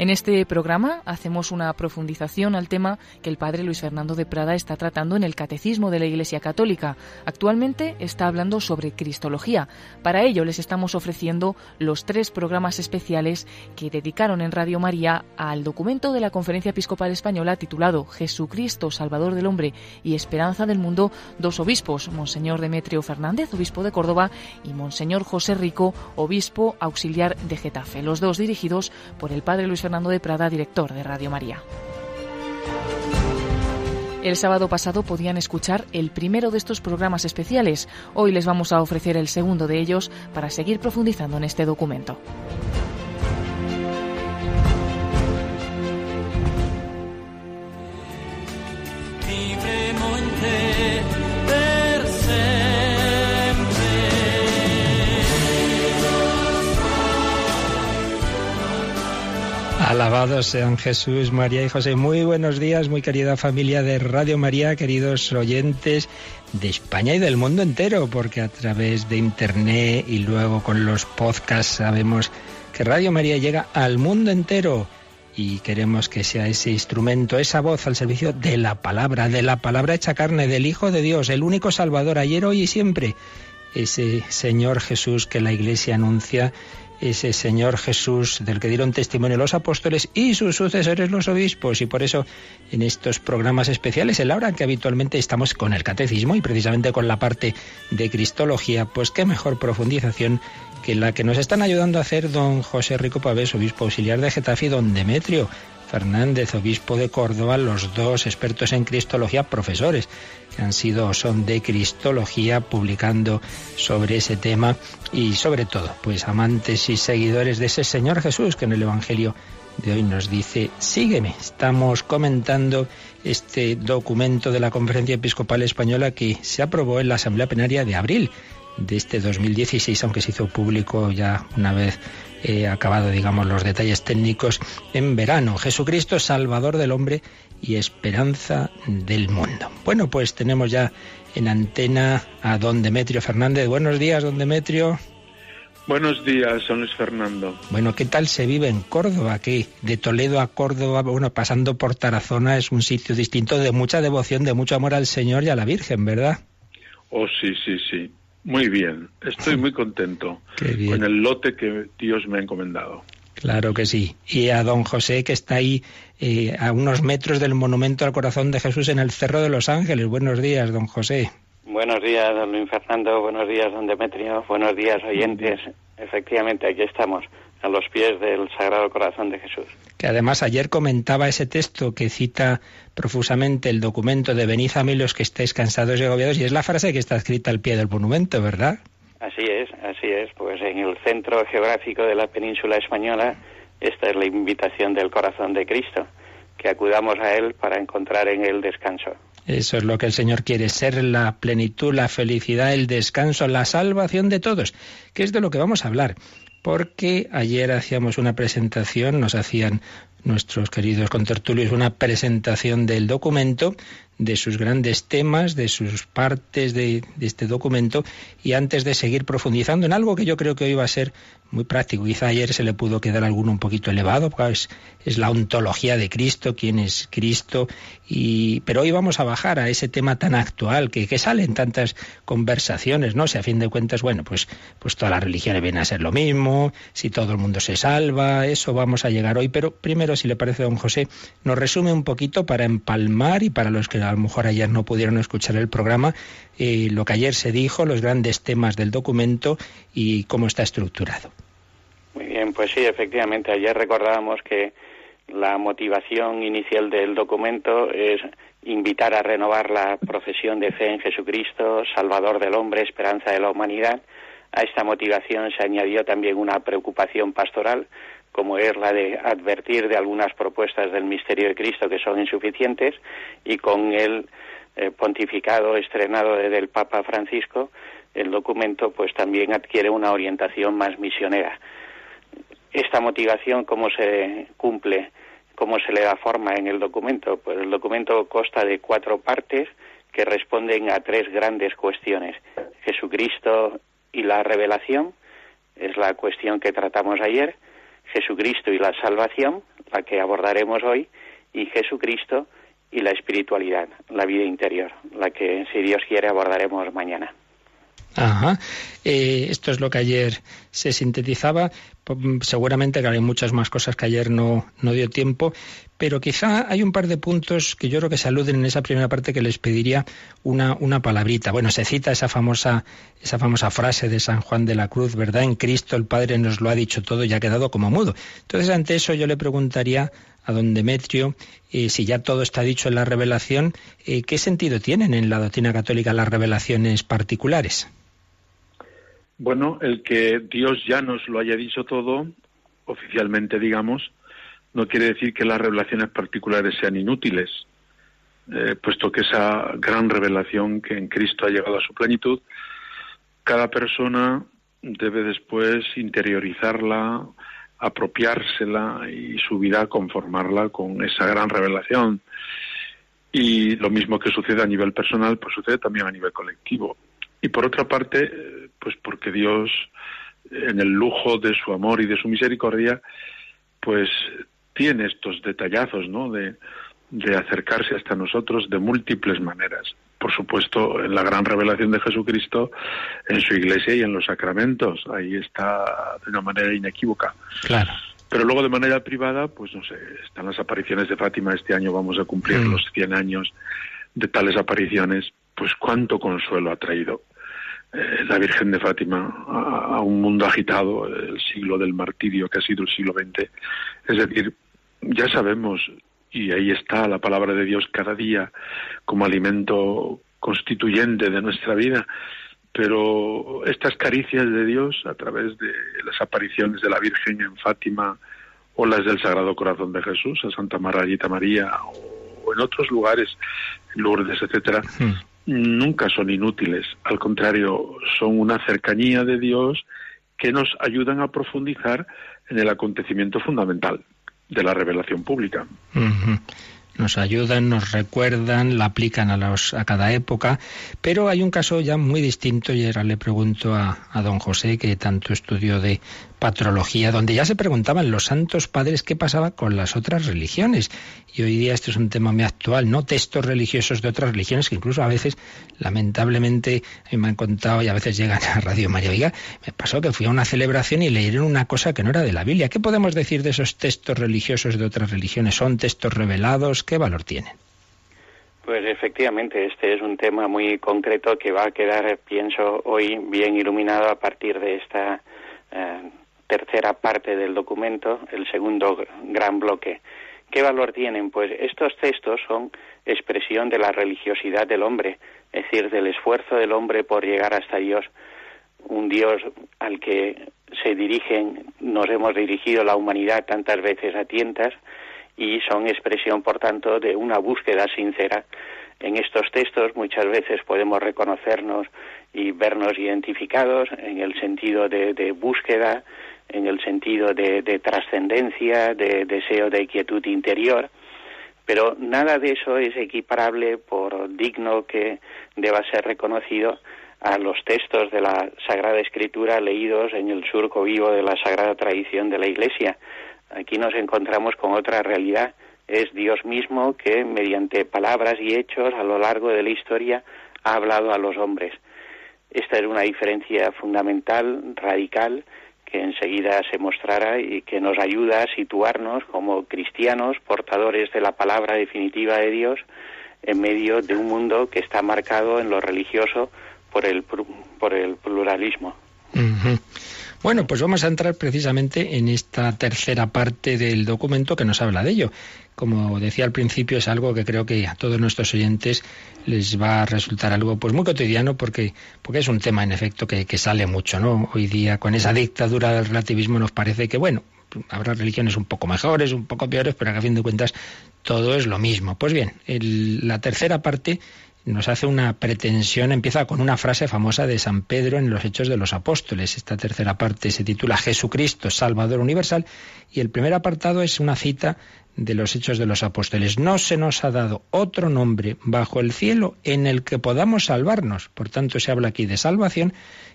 En este programa hacemos una profundización al tema que el padre Luis Fernando de Prada está tratando en el Catecismo de la Iglesia Católica. Actualmente está hablando sobre Cristología. Para ello les estamos ofreciendo los tres programas especiales que dedicaron en Radio María al documento de la Conferencia Episcopal Española titulado Jesucristo, Salvador del Hombre y Esperanza del Mundo, dos obispos, Monseñor Demetrio Fernández, obispo de Córdoba, y Monseñor José Rico, obispo auxiliar de Getafe, los dos dirigidos por el padre Luis Fernando Fernando de Prada, director de Radio María. El sábado pasado podían escuchar el primero de estos programas especiales. Hoy les vamos a ofrecer el segundo de ellos para seguir profundizando en este documento. Alabados sean Jesús, María y José. Muy buenos días, muy querida familia de Radio María, queridos oyentes de España y del mundo entero, porque a través de Internet y luego con los podcasts sabemos que Radio María llega al mundo entero y queremos que sea ese instrumento, esa voz al servicio de la palabra, de la palabra hecha carne, del Hijo de Dios, el único Salvador ayer, hoy y siempre. Ese Señor Jesús que la Iglesia anuncia ese Señor Jesús del que dieron testimonio los apóstoles y sus sucesores los obispos. Y por eso en estos programas especiales, en la hora que habitualmente estamos con el catecismo y precisamente con la parte de Cristología, pues qué mejor profundización que la que nos están ayudando a hacer don José Rico Pavés, obispo auxiliar de Getafe, y don Demetrio Fernández, obispo de Córdoba, los dos expertos en Cristología, profesores que han sido son de Cristología, publicando sobre ese tema y sobre todo, pues amantes y seguidores de ese Señor Jesús que en el Evangelio de hoy nos dice, sígueme. Estamos comentando este documento de la Conferencia Episcopal Española que se aprobó en la Asamblea Plenaria de abril de este 2016, aunque se hizo público ya una vez eh, acabado, digamos, los detalles técnicos en verano. Jesucristo, Salvador del hombre y esperanza del mundo. Bueno, pues tenemos ya en antena a don Demetrio Fernández. Buenos días, don Demetrio. Buenos días, don Luis Fernando. Bueno, ¿qué tal se vive en Córdoba? Que de Toledo a Córdoba, bueno, pasando por Tarazona, es un sitio distinto de mucha devoción, de mucho amor al Señor y a la Virgen, ¿verdad? Oh, sí, sí, sí. Muy bien. Estoy muy contento con el lote que Dios me ha encomendado. Claro que sí. Y a don José, que está ahí eh, a unos metros del monumento al corazón de Jesús en el Cerro de los Ángeles. Buenos días, don José. Buenos días, don Luis Fernando. Buenos días, don Demetrio. Buenos días, oyentes. Efectivamente, aquí estamos, a los pies del Sagrado Corazón de Jesús. Que además ayer comentaba ese texto que cita profusamente el documento de Venid a mí los que estáis cansados y agobiados, y es la frase que está escrita al pie del monumento, ¿verdad? Así es, así es. Pues en el centro geográfico de la península española, esta es la invitación del corazón de Cristo, que acudamos a Él para encontrar en Él descanso. Eso es lo que el Señor quiere, ser la plenitud, la felicidad, el descanso, la salvación de todos, que es de lo que vamos a hablar. Porque ayer hacíamos una presentación, nos hacían nuestros queridos contertulios una presentación del documento de sus grandes temas, de sus partes de, este documento, y antes de seguir profundizando en algo que yo creo que hoy va a ser muy práctico, quizá ayer se le pudo quedar alguno un poquito elevado, pues es la ontología de Cristo, quién es Cristo, y, pero hoy vamos a bajar a ese tema tan actual que, que sale en tantas conversaciones, ¿no? Si a fin de cuentas, bueno, pues, pues todas las religiones vienen a ser lo mismo, si todo el mundo se salva, eso vamos a llegar hoy, pero primero, si le parece, don José, nos resume un poquito para empalmar y para los que a lo mejor ayer no pudieron escuchar el programa, eh, lo que ayer se dijo, los grandes temas del documento y cómo está estructurado. Muy bien, pues sí, efectivamente, ayer recordábamos que la motivación inicial del documento es invitar a renovar la profesión de fe en Jesucristo, Salvador del hombre, esperanza de la humanidad. A esta motivación se añadió también una preocupación pastoral como es la de advertir de algunas propuestas del misterio de Cristo que son insuficientes y con el eh, pontificado estrenado del Papa Francisco el documento pues también adquiere una orientación más misionera. Esta motivación cómo se cumple, cómo se le da forma en el documento, pues el documento consta de cuatro partes que responden a tres grandes cuestiones: Jesucristo y la revelación, es la cuestión que tratamos ayer, Jesucristo y la salvación, la que abordaremos hoy, y Jesucristo y la espiritualidad, la vida interior, la que, si Dios quiere, abordaremos mañana. Ajá. Eh, esto es lo que ayer se sintetizaba. Seguramente que hay muchas más cosas que ayer no, no dio tiempo, pero quizá hay un par de puntos que yo creo que se aluden en esa primera parte que les pediría una, una palabrita. Bueno, se cita esa famosa, esa famosa frase de San Juan de la Cruz, ¿verdad? En Cristo el Padre nos lo ha dicho todo y ha quedado como mudo. Entonces, ante eso yo le preguntaría a don Demetrio, eh, si ya todo está dicho en la revelación, eh, ¿qué sentido tienen en la doctrina católica las revelaciones particulares? Bueno, el que Dios ya nos lo haya dicho todo, oficialmente digamos, no quiere decir que las revelaciones particulares sean inútiles, eh, puesto que esa gran revelación que en Cristo ha llegado a su plenitud, cada persona debe después interiorizarla, apropiársela y su vida conformarla con esa gran revelación. Y lo mismo que sucede a nivel personal, pues sucede también a nivel colectivo. Y por otra parte, pues porque Dios, en el lujo de su amor y de su misericordia, pues tiene estos detallazos, ¿no? De, de acercarse hasta nosotros de múltiples maneras. Por supuesto, en la gran revelación de Jesucristo, en su iglesia y en los sacramentos. Ahí está de una manera inequívoca. Claro. Pero luego de manera privada, pues no sé, están las apariciones de Fátima. Este año vamos a cumplir mm. los 100 años de tales apariciones. Pues cuánto consuelo ha traído la Virgen de Fátima a, un mundo agitado, el siglo del martirio que ha sido el siglo XX. Es decir, ya sabemos, y ahí está la palabra de Dios cada día como alimento constituyente de nuestra vida, pero estas caricias de Dios a través de las apariciones de la Virgen en Fátima o las del Sagrado Corazón de Jesús, a Santa Margarita María o en otros lugares, Lourdes, etcétera, hmm nunca son inútiles, al contrario, son una cercanía de Dios que nos ayudan a profundizar en el acontecimiento fundamental de la revelación pública nos ayudan, nos recuerdan, la aplican a, los, a cada época, pero hay un caso ya muy distinto y ahora le pregunto a, don José, que tanto estudió de patrología, donde ya se preguntaban los santos padres qué pasaba con las otras religiones. Y hoy día esto es un tema muy actual, ¿no? Textos religiosos de otras religiones que incluso a veces, lamentablemente, me han contado y a veces llegan a Radio María. Oiga, me pasó que fui a una celebración y leyeron una cosa que no era de la Biblia. ¿Qué podemos decir de esos textos religiosos de otras religiones? ¿Son textos revelados? ¿Qué valor tienen? Pues efectivamente, este es un tema muy concreto que va a quedar, pienso, hoy bien iluminado a partir de esta eh, tercera parte del documento, el segundo gran bloque. ¿Qué valor tienen? Pues estos textos son expresión de la religiosidad del hombre, es decir, del esfuerzo del hombre por llegar hasta Dios, un Dios al que se dirigen, nos hemos dirigido la humanidad tantas veces a tientas, y son expresión, por tanto, de una búsqueda sincera. En estos textos muchas veces podemos reconocernos y vernos identificados en el sentido de, de búsqueda, en el sentido de, trascendencia, de deseo de quietud interior, pero nada de eso es equiparable, por digno que deba ser reconocido, a los textos de la Sagrada Escritura leídos en el surco vivo de la Sagrada Tradición de la Iglesia. Aquí nos encontramos con otra realidad. Es Dios mismo que, mediante palabras y hechos a lo largo de la historia, ha hablado a los hombres. Esta es una diferencia fundamental, radical, que enseguida se mostrará y que nos ayuda a situarnos como cristianos, portadores de la palabra definitiva de Dios, en medio de un mundo que está marcado en lo religioso por el, por el pluralismo. Bueno, pues vamos a entrar precisamente en esta tercera parte del documento que nos habla de ello. Como decía al principio, es algo que creo que a todos nuestros oyentes les va a resultar algo pues muy cotidiano porque, porque es un tema en efecto que, que sale mucho, ¿no? Hoy día con esa dictadura del relativismo nos parece que, bueno, habrá religiones un poco mejores, un poco peores, pero a fin de cuentas todo es lo mismo. Pues bien, la tercera parte nos hace una pretensión, empieza con una frase famosa de San Pedro en los Hechos de los Apóstoles. Esta tercera parte se titula Jesucristo, Salvador Universal, y el primer apartado es una cita de los Hechos de los Apóstoles. No se nos ha dado otro nombre bajo el cielo en el que podamos salvarnos. Por tanto, se habla aquí de salvación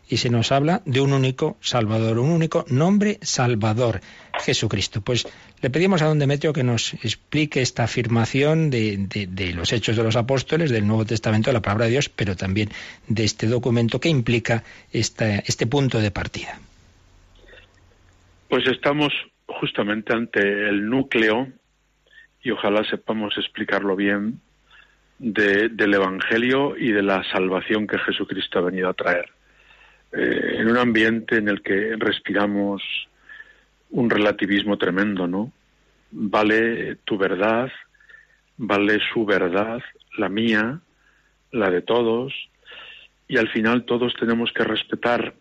y se nos habla de un único Salvador, un único nombre Salvador, Jesucristo. Pues le pedimos a don Demetrio que nos explique esta afirmación de, de, los Hechos de los Apóstoles, del Nuevo Testamento, de la palabra de Dios, pero también de este documento que implica esta, este punto de partida. Pues estamos justamente ante el núcleo y ojalá sepamos explicarlo bien del Evangelio y de la salvación que Jesucristo ha venido a traer. Eh, en un ambiente en el que respiramos un relativismo tremendo, ¿no? Vale tu verdad, vale su verdad, la mía, la de todos, y al final todos tenemos que respetar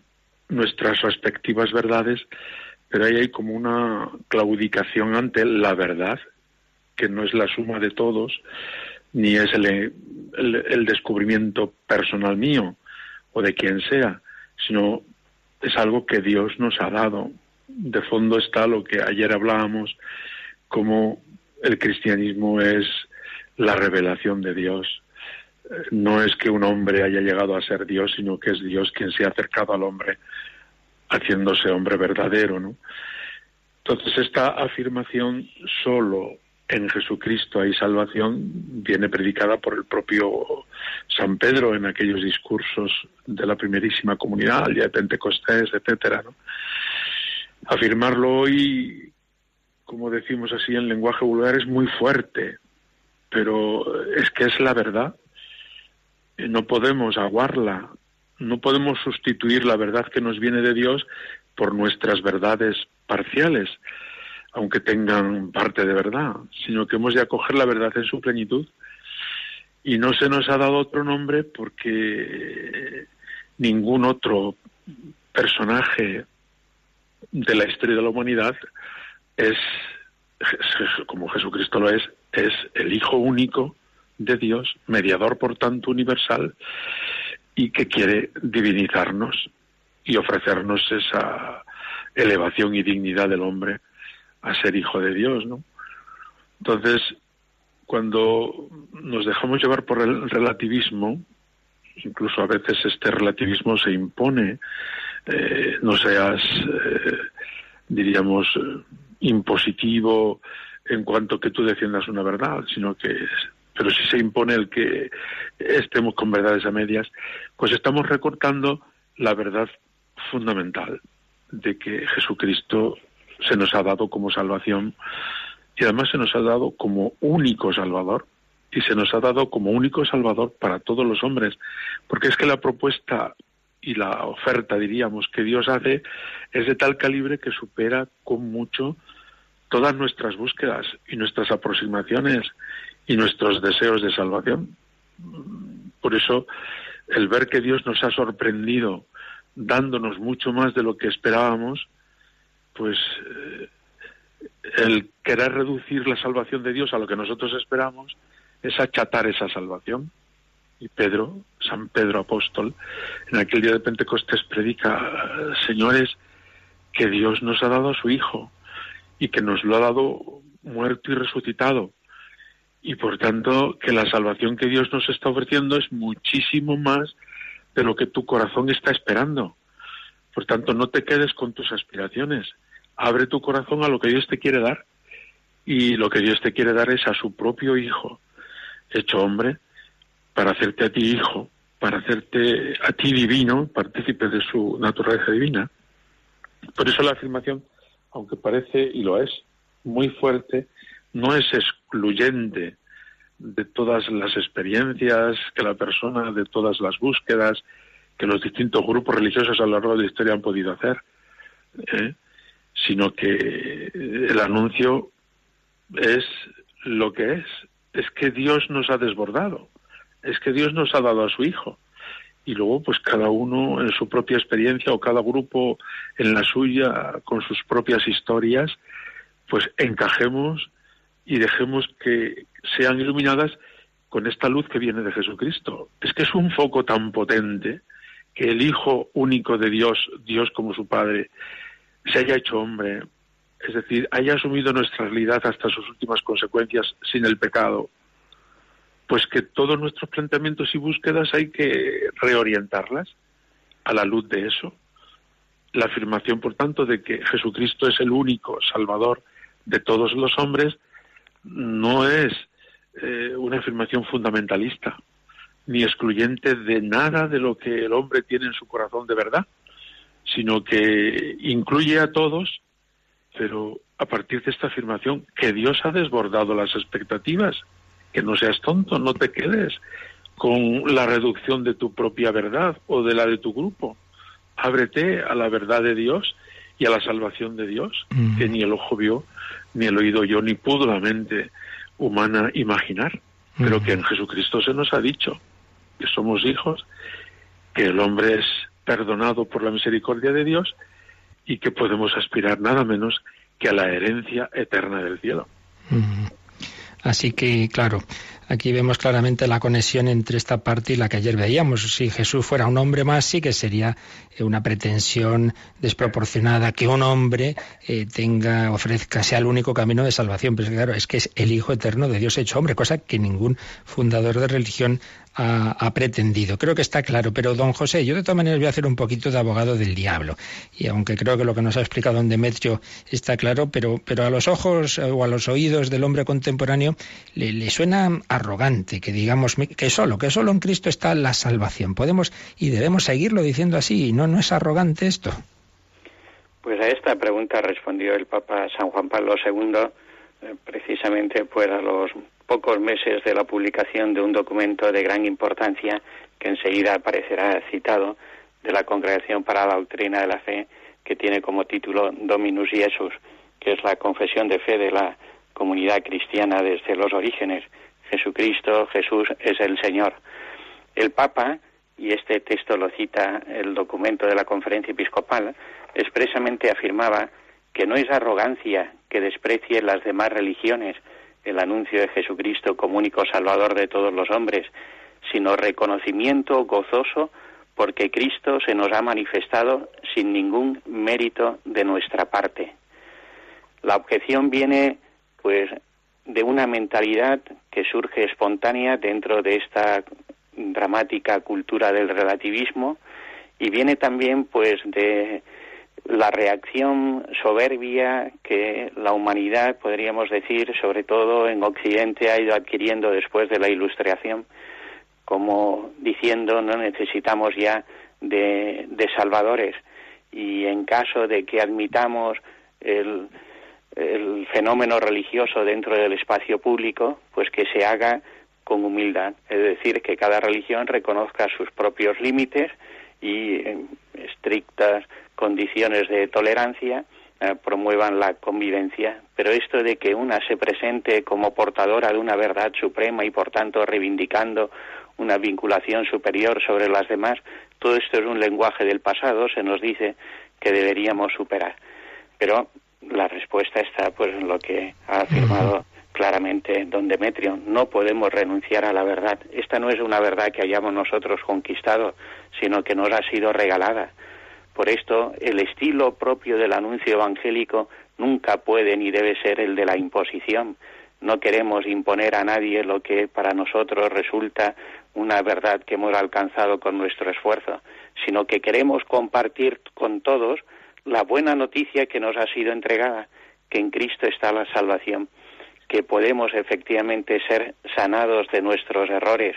nuestras respectivas verdades, pero ahí hay como una claudicación ante la verdad, que no es la suma de todos, ni es el, el, descubrimiento personal mío o de quien sea, sino es algo que Dios nos ha dado. De fondo está lo que ayer hablábamos, como el cristianismo es la revelación de Dios. No es que un hombre haya llegado a ser Dios, sino que es Dios quien se ha acercado al hombre haciéndose hombre verdadero, ¿no? Entonces esta afirmación solo en Jesucristo hay salvación viene predicada por el propio San Pedro en aquellos discursos de la primerísima comunidad, el día de Pentecostés, etcétera. Afirmarlo hoy, como decimos así en lenguaje vulgar, es muy fuerte, pero es que es la verdad. No podemos aguarla, no podemos sustituir la verdad que nos viene de Dios por nuestras verdades parciales aunque tengan parte de verdad, sino que hemos de acoger la verdad en su plenitud. Y no se nos ha dado otro nombre porque ningún otro personaje de la historia de la humanidad es, como Jesucristo lo es, es el Hijo único de Dios, mediador por tanto universal, y que quiere divinizarnos y ofrecernos esa elevación y dignidad del hombre a ser hijo de Dios, ¿no? Entonces, cuando nos dejamos llevar por el relativismo, incluso a veces este relativismo se impone, eh, no seas, eh, diríamos, impositivo en cuanto que tú defiendas una verdad, sino que, pero si se impone el que estemos con verdades a medias, pues estamos recortando la verdad fundamental de que Jesucristo se nos ha dado como salvación y además se nos ha dado como único salvador y se nos ha dado como único salvador para todos los hombres, porque es que la propuesta y la oferta, diríamos, que Dios hace es de tal calibre que supera con mucho todas nuestras búsquedas y nuestras aproximaciones y nuestros deseos de salvación. Por eso, el ver que Dios nos ha sorprendido dándonos mucho más de lo que esperábamos, pues eh, el querer reducir la salvación de Dios a lo que nosotros esperamos es achatar esa salvación. Y Pedro, San Pedro apóstol, en aquel día de Pentecostés predica, señores, que Dios nos ha dado a su Hijo y que nos lo ha dado muerto y resucitado. Y por tanto, que la salvación que Dios nos está ofreciendo es muchísimo más de lo que tu corazón está esperando. Por tanto, no te quedes con tus aspiraciones, abre tu corazón a lo que Dios te quiere dar. Y lo que Dios te quiere dar es a su propio Hijo, hecho hombre, para hacerte a ti hijo, para hacerte a ti divino, partícipe de su naturaleza divina. Por eso la afirmación, aunque parece, y lo es, muy fuerte, no es excluyente de todas las experiencias que la persona, de todas las búsquedas que los distintos grupos religiosos a lo largo de la historia han podido hacer. ¿eh? Sino que el anuncio es lo que es, es que Dios nos ha desbordado, es que Dios nos ha dado a su Hijo. Y luego, pues cada uno en su propia experiencia o cada grupo en la suya, con sus propias historias, pues encajemos y dejemos que sean iluminadas con esta luz que viene de Jesucristo. Es que es un foco tan potente que el Hijo único de Dios, Dios como su Padre, se haya hecho hombre, es decir, haya asumido nuestra realidad hasta sus últimas consecuencias sin el pecado, pues que todos nuestros planteamientos y búsquedas hay que reorientarlas a la luz de eso. La afirmación, por tanto, de que Jesucristo es el único Salvador de todos los hombres no es eh, una afirmación fundamentalista, ni excluyente de nada de lo que el hombre tiene en su corazón de verdad, sino que incluye a todos, pero a partir de esta afirmación que Dios ha desbordado las expectativas, que no seas tonto, no te quedes con la reducción de tu propia verdad o de la de tu grupo. Ábrete a la verdad de Dios y a la salvación de Dios, que ni el ojo vio, ni el oído yo, ni pudo la mente humana imaginar, pero que en Jesucristo se nos ha dicho que somos hijos, que el hombre es perdonado por la misericordia de Dios y que podemos aspirar nada menos que a la herencia eterna del cielo. Así que, claro, aquí vemos claramente la conexión entre esta parte y la que ayer veíamos. Si Jesús fuera un hombre más, sí que sería eh, una pretensión desproporcionada que un hombre eh, tenga, ofrezca, sea el único camino de salvación. Pero claro, es que es el Hijo eterno de Dios hecho hombre, cosa que ningún fundador de religión ha, pretendido. Creo que está claro, pero don José, yo de todas maneras voy a hacer un poquito de abogado del diablo. Y aunque creo que lo que nos ha explicado don Demetrio está claro, pero, pero a los ojos o a los oídos del hombre contemporáneo le, suena arrogante que digamos que solo, que solo en Cristo está la salvación. Podemos y debemos seguirlo diciendo así, ¿no? ¿No es arrogante esto? Pues a esta pregunta respondió el Papa San Juan Pablo II eh, precisamente pues a los pocos meses de la publicación de un documento de gran importancia que enseguida aparecerá citado de la Congregación para la Doctrina de la Fe, que tiene como título Dominus Jesus, que es la confesión de fe de la comunidad cristiana desde los orígenes. Jesucristo, Jesús es el Señor. El Papa, y este texto lo cita el documento de la conferencia episcopal, expresamente afirmaba que no es arrogancia que desprecie las demás religiones, el anuncio de Jesucristo como único Salvador de todos los hombres, sino reconocimiento gozoso porque Cristo se nos ha manifestado sin ningún mérito de nuestra parte. La objeción viene, pues, de una mentalidad que surge espontánea dentro de esta dramática cultura del relativismo y viene también, pues, de la reacción soberbia que la humanidad, podríamos decir, sobre todo en Occidente, ha ido adquiriendo después de la Ilustración, como diciendo no necesitamos ya de, salvadores y en caso de que admitamos el, el fenómeno religioso dentro del espacio público, pues que se haga con humildad, es decir, que cada religión reconozca sus propios límites y estrictas condiciones de tolerancia eh, promuevan la convivencia. Pero esto de que una se presente como portadora de una verdad suprema y por tanto reivindicando una vinculación superior sobre las demás, todo esto es un lenguaje del pasado, se nos dice que deberíamos superar. Pero la respuesta está pues en lo que ha afirmado claramente don Demetrio. No podemos renunciar a la verdad. Esta no es una verdad que hayamos nosotros conquistado, sino que nos ha sido regalada. Por esto, el estilo propio del anuncio evangélico nunca puede ni debe ser el de la imposición. No queremos imponer a nadie lo que para nosotros resulta una verdad que hemos alcanzado con nuestro esfuerzo, sino que queremos compartir con todos la buena noticia que nos ha sido entregada, que en Cristo está la salvación, que podemos efectivamente ser sanados de nuestros errores,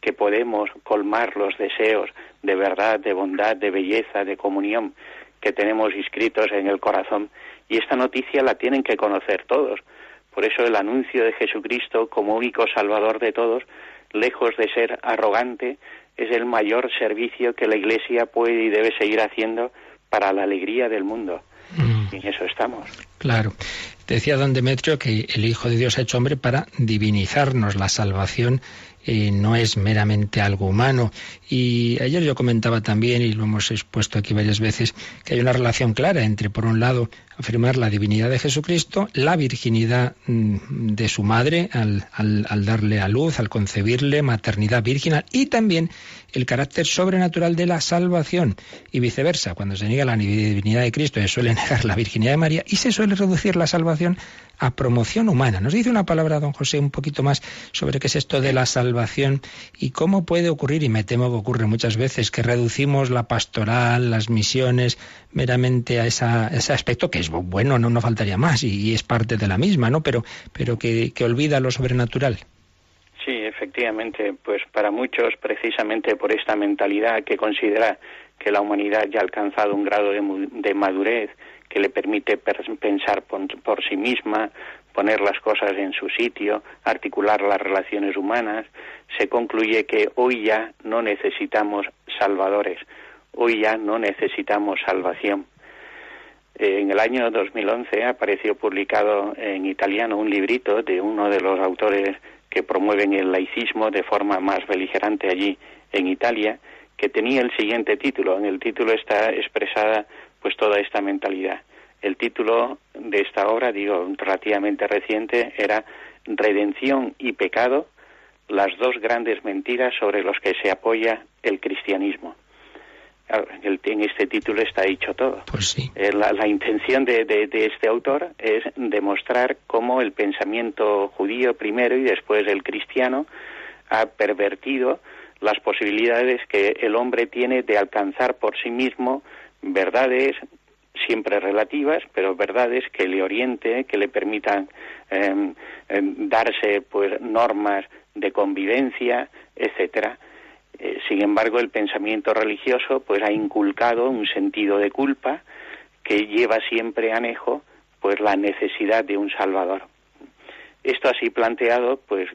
que podemos colmar los deseos de verdad, de bondad, de belleza, de comunión que tenemos inscritos en el corazón. Y esta noticia la tienen que conocer todos. Por eso el anuncio de Jesucristo como único Salvador de todos, lejos de ser arrogante, es el mayor servicio que la Iglesia puede y debe seguir haciendo para la alegría del mundo. Mm. Y en eso estamos. Claro. Decía don Demetrio que el Hijo de Dios ha hecho hombre para divinizarnos la salvación eh, no es meramente algo humano. Y ayer yo comentaba también, y lo hemos expuesto aquí varias veces, que hay una relación clara entre, por un lado, afirmar la divinidad de Jesucristo, la virginidad mm, de su madre al, al, darle a luz, al concebirle, maternidad virginal, y también el carácter sobrenatural de la salvación y viceversa. Cuando se niega la divinidad de Cristo se suele negar la virginidad de María y se suele reducir la salvación a promoción humana. Nos dice una palabra, don José, un poquito más sobre qué es esto de la salvación y cómo puede ocurrir, y me temo que ocurre muchas veces, que reducimos la pastoral, las misiones, meramente a, esa, ese aspecto que es bueno, no, no faltaría más, y, es parte de la misma, ¿no? Pero, pero que, que olvida lo sobrenatural. Sí, efectivamente, pues para muchos, precisamente por esta mentalidad que considera que la humanidad ya ha alcanzado un grado de, madurez que le permite pensar por, sí misma, poner las cosas en su sitio, articular las relaciones humanas, se concluye que hoy ya no necesitamos salvadores, hoy ya no necesitamos salvación. En el año 2011 apareció publicado en italiano un librito de uno de los autores que promueven el laicismo de forma más beligerante allí en Italia, que tenía el siguiente título. En el título está expresada pues toda esta mentalidad. El título de esta obra, digo, relativamente reciente, era Redención y pecado, las dos grandes mentiras sobre los que se apoya el cristianismo. En este título está dicho todo. Pues sí. Eh, la, intención de, de, este autor es demostrar cómo el pensamiento judío primero y después el cristiano ha pervertido las posibilidades que el hombre tiene de alcanzar por sí mismo verdades siempre relativas, pero verdades que le oriente, que le permitan em, darse pues normas de convivencia, etcétera. Eh, sin embargo, el pensamiento religioso pues ha inculcado un sentido de culpa que lleva siempre anejo pues la necesidad de un salvador. Esto así planteado, pues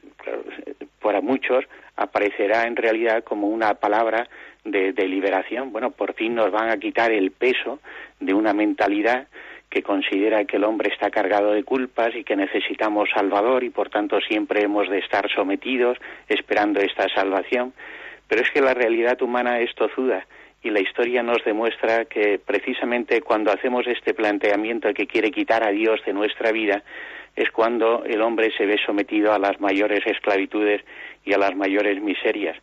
para muchos aparecerá en realidad como una palabra de, liberación. Bueno, por fin nos van a quitar el peso de una mentalidad que considera que el hombre está cargado de culpas y que necesitamos salvador y por tanto siempre hemos de estar sometidos esperando esta salvación. Pero es que la realidad humana es tozuda y la historia nos demuestra que precisamente cuando hacemos este planteamiento que quiere quitar a Dios de nuestra vida es cuando el hombre se ve sometido a las mayores esclavitudes y a las mayores miserias.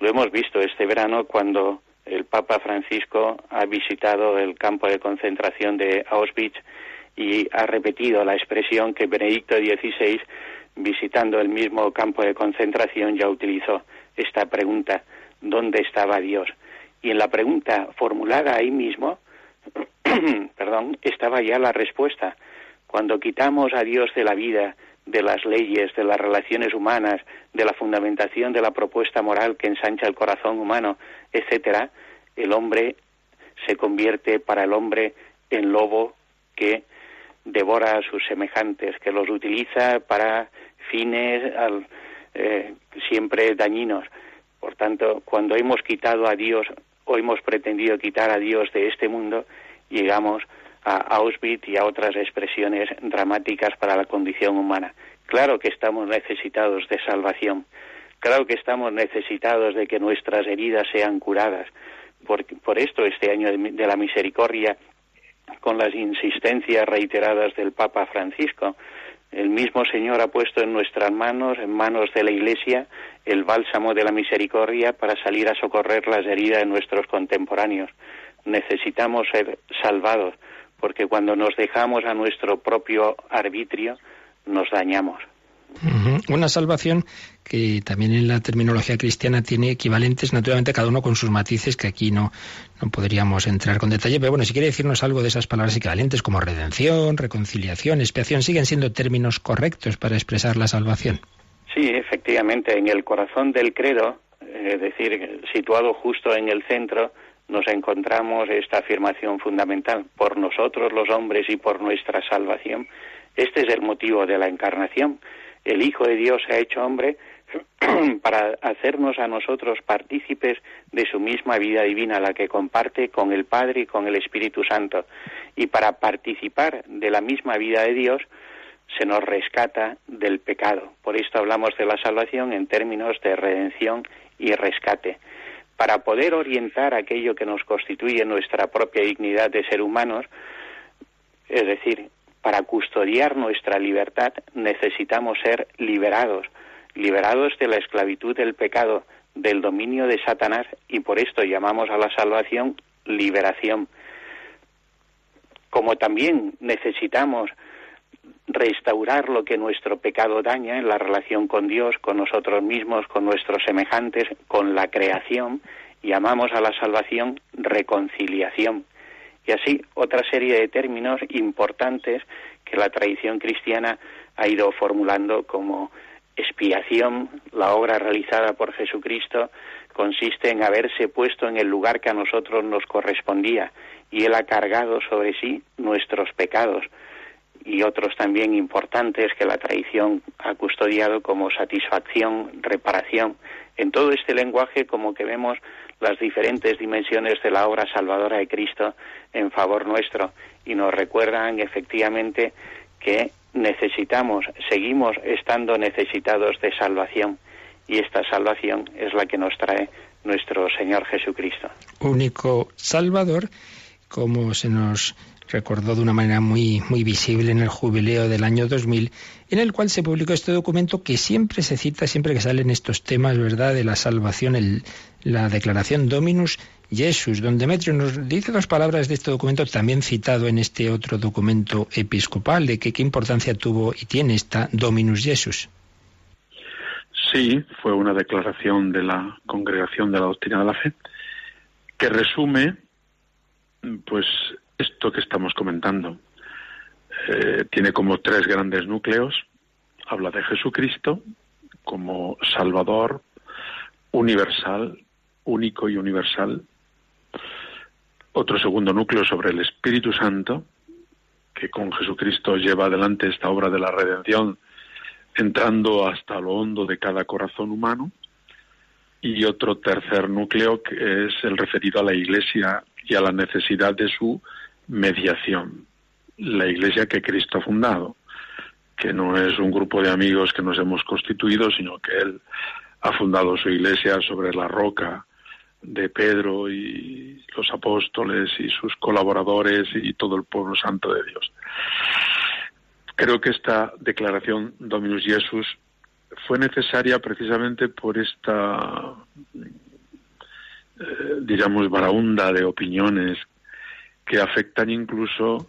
Lo hemos visto este verano cuando el Papa Francisco ha visitado el campo de concentración de Auschwitz y ha repetido la expresión que Benedicto XVI, visitando el mismo campo de concentración, ya utilizó esta pregunta, ¿dónde estaba Dios? Y en la pregunta formulada ahí mismo, perdón, estaba ya la respuesta. Cuando quitamos a Dios de la vida, de las leyes, de las relaciones humanas, de la fundamentación de la propuesta moral que ensancha el corazón humano, etcétera, el hombre se convierte para el hombre en lobo que devora a sus semejantes, que los utiliza para fines eh, siempre dañinos. Por tanto, cuando hemos quitado a Dios o hemos pretendido quitar a Dios de este mundo, llegamos a Auschwitz y a otras expresiones dramáticas para la condición humana. Claro que estamos necesitados de salvación, claro que estamos necesitados de que nuestras heridas sean curadas. Por, por esto este año de, la misericordia, con las insistencias reiteradas del Papa Francisco, el mismo Señor ha puesto en nuestras manos, en manos de la Iglesia, el bálsamo de la misericordia para salir a socorrer las heridas de nuestros contemporáneos. Necesitamos ser salvados porque cuando nos dejamos a nuestro propio arbitrio, nos dañamos. Una salvación que también en la terminología cristiana tiene equivalentes, naturalmente cada uno con sus matices que aquí no, no podríamos entrar con detalle. Pero bueno, si quiere decirnos algo de esas palabras equivalentes como redención, reconciliación, expiación, siguen siendo términos correctos para expresar la salvación. Sí, efectivamente, en el corazón del credo, es decir, situado justo en el centro, nos encontramos esta afirmación fundamental, por nosotros los hombres y por nuestra salvación. Este es el motivo de la encarnación. El Hijo de Dios se ha hecho hombre para hacernos a nosotros partícipes de su misma vida divina, la que comparte con el Padre y con el Espíritu Santo. Y para participar de la misma vida de Dios, se nos rescata del pecado. Por esto hablamos de la salvación en términos de redención y rescate. Para poder orientar aquello que nos constituye nuestra propia dignidad de ser humanos, es decir, para custodiar nuestra libertad necesitamos ser liberados, liberados de la esclavitud del pecado, del dominio de Satanás y por esto llamamos a la salvación liberación. Como también necesitamos restaurar lo que nuestro pecado daña en la relación con Dios, con nosotros mismos, con nuestros semejantes, con la creación, llamamos a la salvación reconciliación. Y así otra serie de términos importantes que la tradición cristiana ha ido formulando como expiación, la obra realizada por Jesucristo consiste en haberse puesto en el lugar que a nosotros nos correspondía y Él ha cargado sobre sí nuestros pecados y otros también importantes que la tradición ha custodiado como satisfacción, reparación. En todo este lenguaje como que vemos las diferentes dimensiones de la obra salvadora de Cristo en favor nuestro y nos recuerdan efectivamente que necesitamos, seguimos estando necesitados de salvación y esta salvación es la que nos trae nuestro Señor Jesucristo. Único Salvador, como se nos recordó de una manera muy, muy visible en el jubileo del año 2000, en el cual se publicó este documento que siempre se cita, siempre que salen estos temas, ¿verdad?, de la salvación, el, la declaración Dominus Jesus, donde Demetrio nos dice dos palabras de este documento, también citado en este otro documento episcopal, de que qué importancia tuvo y tiene esta Dominus Jesus. Sí, fue una declaración de la Congregación de la Doctrina de la Fe que resume pues esto que estamos comentando. Eh, tiene como tres grandes núcleos. Habla de Jesucristo como Salvador universal, único y universal. Otro segundo núcleo sobre el Espíritu Santo, que con Jesucristo lleva adelante esta obra de la redención, entrando hasta lo hondo de cada corazón humano. Y otro tercer núcleo que es el referido a la Iglesia y a la necesidad de su mediación. La iglesia que Cristo ha fundado, que no es un grupo de amigos que nos hemos constituido, sino que Él ha fundado su iglesia sobre la roca de Pedro y los apóstoles y sus colaboradores y todo el pueblo santo de Dios. Creo que esta declaración Dominus Jesus fue necesaria precisamente por esta, eh, digamos, de opiniones que afectan incluso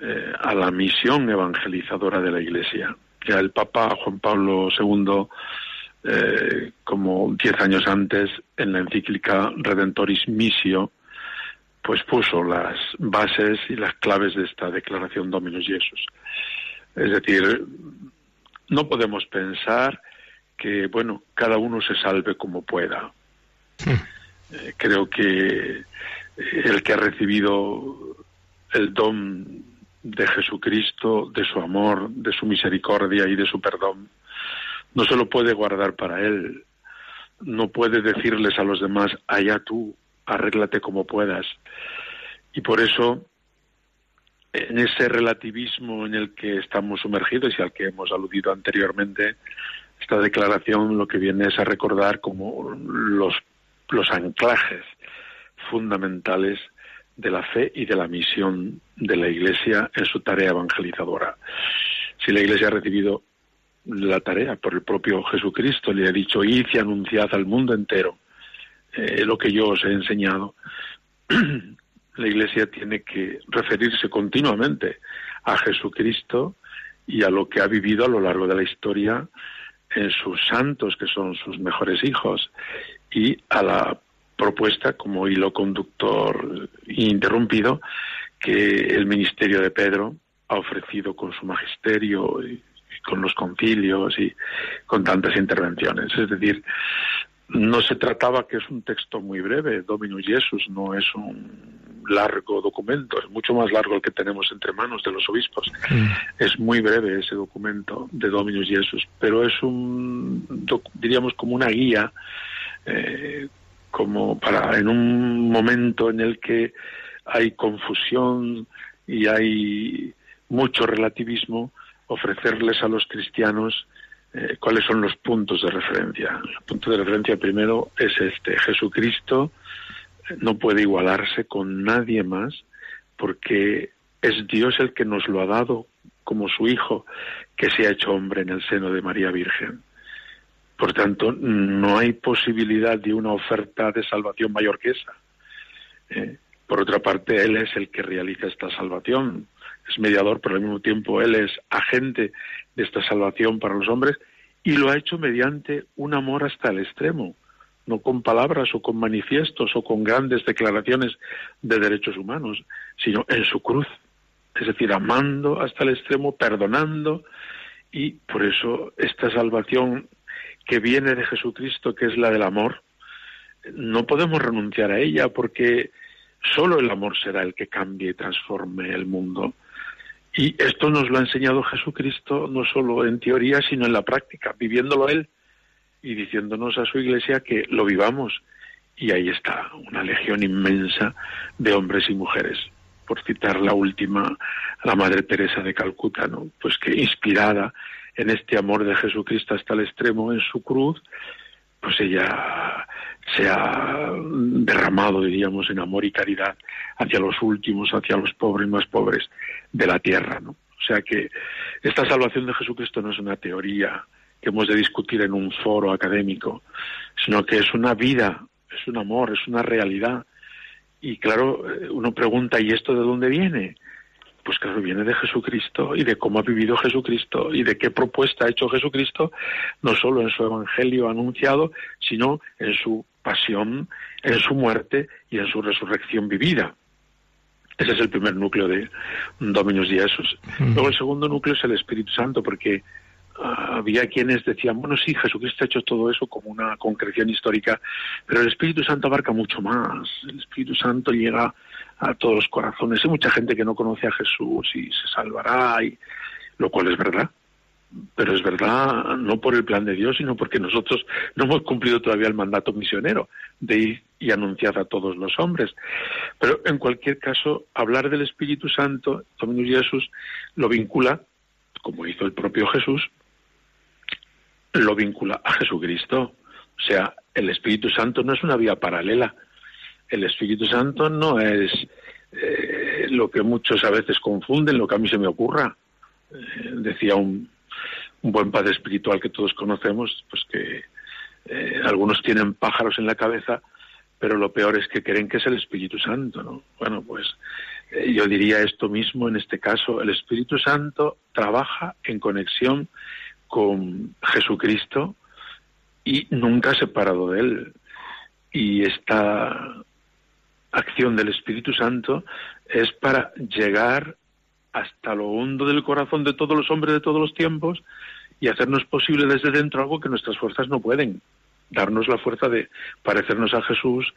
eh, a la misión evangelizadora de la Iglesia. Ya el Papa Juan Pablo II, eh, como diez años antes, en la encíclica Redentoris Missio, pues puso las bases y las claves de esta declaración Dominus Jesus. Es decir, no podemos pensar que, bueno, cada uno se salve como pueda. Eh, creo que el que ha recibido el don de Jesucristo, de su amor, de su misericordia y de su perdón, no se lo puede guardar para él, no puede decirles a los demás, allá tú, arréglate como puedas. Y por eso, en ese relativismo en el que estamos sumergidos y al que hemos aludido anteriormente, esta declaración lo que viene es a recordar como los, los anclajes fundamentales de la fe y de la misión de la Iglesia en su tarea evangelizadora. Si la Iglesia ha recibido la tarea por el propio Jesucristo, le ha dicho, id y anunciad al mundo entero eh, lo que yo os he enseñado, la Iglesia tiene que referirse continuamente a Jesucristo y a lo que ha vivido a lo largo de la historia en sus santos, que son sus mejores hijos, y a la propuesta como hilo conductor interrumpido que el ministerio de Pedro ha ofrecido con su magisterio y, con los concilios y con tantas intervenciones. Es decir, no se trataba que es un texto muy breve, Dominus Jesus no es un largo documento, es mucho más largo el que tenemos entre manos de los obispos. Mm. Es muy breve ese documento de Dominus Jesus, pero es un, diríamos, como una guía eh, como para en un momento en el que hay confusión y hay mucho relativismo, ofrecerles a los cristianos eh, cuáles son los puntos de referencia. El punto de referencia primero es este, Jesucristo no puede igualarse con nadie más porque es Dios el que nos lo ha dado como su Hijo, que se ha hecho hombre en el seno de María Virgen. Por tanto, no hay posibilidad de una oferta de salvación mayor que esa. Eh, por otra parte, Él es el que realiza esta salvación. Es mediador, pero al mismo tiempo Él es agente de esta salvación para los hombres y lo ha hecho mediante un amor hasta el extremo, no con palabras o con manifiestos o con grandes declaraciones de derechos humanos, sino en su cruz, es decir, amando hasta el extremo, perdonando, y por eso esta salvación que viene de Jesucristo, que es la del amor, no podemos renunciar a ella porque solo el amor será el que cambie y transforme el mundo. Y esto nos lo ha enseñado Jesucristo no solo en teoría, sino en la práctica, viviéndolo Él y diciéndonos a su iglesia que lo vivamos. Y ahí está, una legión inmensa de hombres y mujeres por citar la última, la Madre Teresa de Calcuta, ¿no? Pues que inspirada en este amor de Jesucristo hasta el extremo en su cruz, pues ella se ha derramado, diríamos, en amor y caridad hacia los últimos, hacia los pobres más pobres de la tierra, ¿no? O sea que esta salvación de Jesucristo no es una teoría que hemos de discutir en un foro académico, sino que es una vida, es un amor, es una realidad y claro, eh, uno pregunta, ¿y esto de dónde viene? Pues claro, viene de Jesucristo y de cómo ha vivido Jesucristo y de qué propuesta ha hecho Jesucristo, no solo en su evangelio anunciado, sino en su pasión, en su muerte y en su resurrección vivida. Ese es el primer núcleo de Dominus Jesús. Luego el segundo núcleo es el Espíritu Santo, porque había quienes decían, bueno, sí, Jesucristo ha hecho todo eso como una concreción histórica, pero el Espíritu Santo abarca mucho más. El Espíritu Santo llega a todos los corazones. Hay mucha gente que no conoce a Jesús y se salvará, y, lo cual es verdad. Pero es verdad no por el plan de Dios, sino porque nosotros no hemos cumplido todavía el mandato misionero de ir y anunciar a todos los hombres. Pero en cualquier caso, hablar del Espíritu Santo, Dominus Jesús, lo vincula, como hizo el propio Jesús, lo vincula a Jesucristo. O sea, el Espíritu Santo no es una vía paralela. El Espíritu Santo no es eh, lo que muchos a veces confunden, lo que a mí se me ocurra. Eh, decía un, un, buen padre espiritual que todos conocemos, pues que eh, algunos tienen pájaros en la cabeza, pero lo peor es que creen que es el Espíritu Santo, ¿no? Bueno, pues yo diría esto mismo en este caso. El Espíritu Santo trabaja en conexión con Jesucristo y nunca separado de él. Y esta acción del Espíritu Santo es para llegar hasta lo hondo del corazón de todos los hombres de todos los tiempos y hacernos posible desde dentro algo que nuestras fuerzas no pueden. Darnos la fuerza de parecernos a Jesús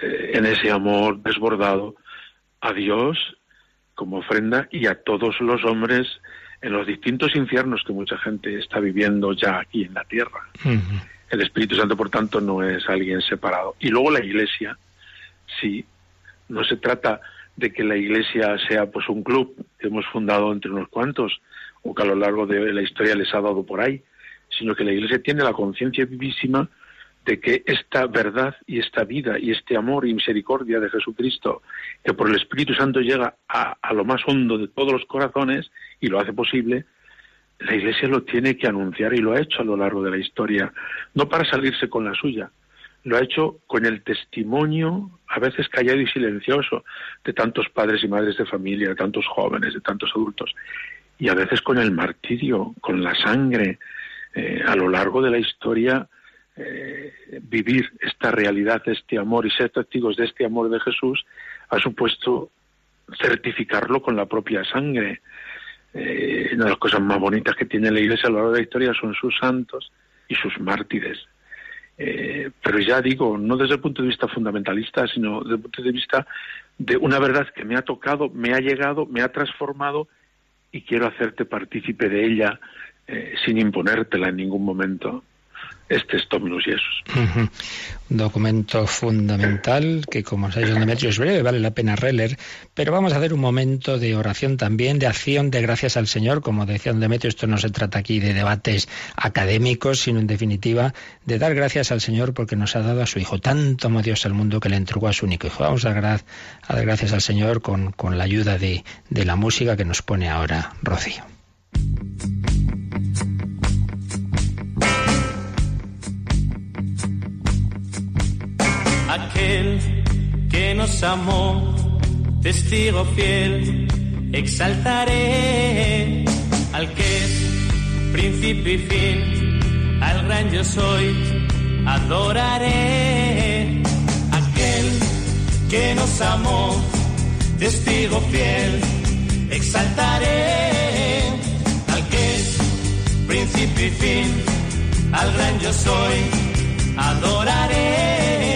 eh, en ese amor desbordado a Dios como ofrenda y a todos los hombres en los distintos infiernos que mucha gente está viviendo ya aquí en la tierra. El Espíritu Santo, por tanto, no es alguien separado. Y luego la Iglesia, sí, no se trata de que la Iglesia sea pues un club que hemos fundado entre unos cuantos o que a lo largo de la historia les ha dado por ahí, sino que la Iglesia tiene la conciencia vivísima de que esta verdad y esta vida y este amor y misericordia de Jesucristo, que por el Espíritu Santo llega a, lo más hondo de todos los corazones y lo hace posible, la Iglesia lo tiene que anunciar y lo ha hecho a lo largo de la historia, no para salirse con la suya, lo ha hecho con el testimonio, a veces callado y silencioso, de tantos padres y madres de familia, de tantos jóvenes, de tantos adultos, y a veces con el martirio, con la sangre, eh, a lo largo de la historia eh, vivir esta realidad, este amor y ser testigos de este amor de Jesús ha supuesto certificarlo con la propia sangre. Eh, una de las cosas más bonitas que tiene la Iglesia a lo largo de la historia son sus santos y sus mártires. Eh, pero ya digo, no desde el punto de vista fundamentalista, sino desde el punto de vista de una verdad que me ha tocado, me ha llegado, me ha transformado y quiero hacerte partícipe de ella sin imponértela en ningún momento. Este Dominus Jesús. Un documento fundamental que, como sabéis, don Demetrio es breve, vale la pena releer, pero vamos a hacer un momento de oración también, de acción, de gracias al Señor. Como decía don Demetrio, esto no se trata aquí de debates académicos, sino en definitiva de dar gracias al Señor porque nos ha dado a su Hijo. Tanto amó Dios al mundo que le entregó a su único Hijo. Vamos a dar gracias al Señor con, con la ayuda de, de la música que nos pone ahora Rocío. Aquel que nos amó, testigo fiel, exaltaré al que es principio y fin, al gran yo soy, adoraré aquel que nos amó, testigo fiel, exaltaré al que es principio y fin, al gran yo soy, adoraré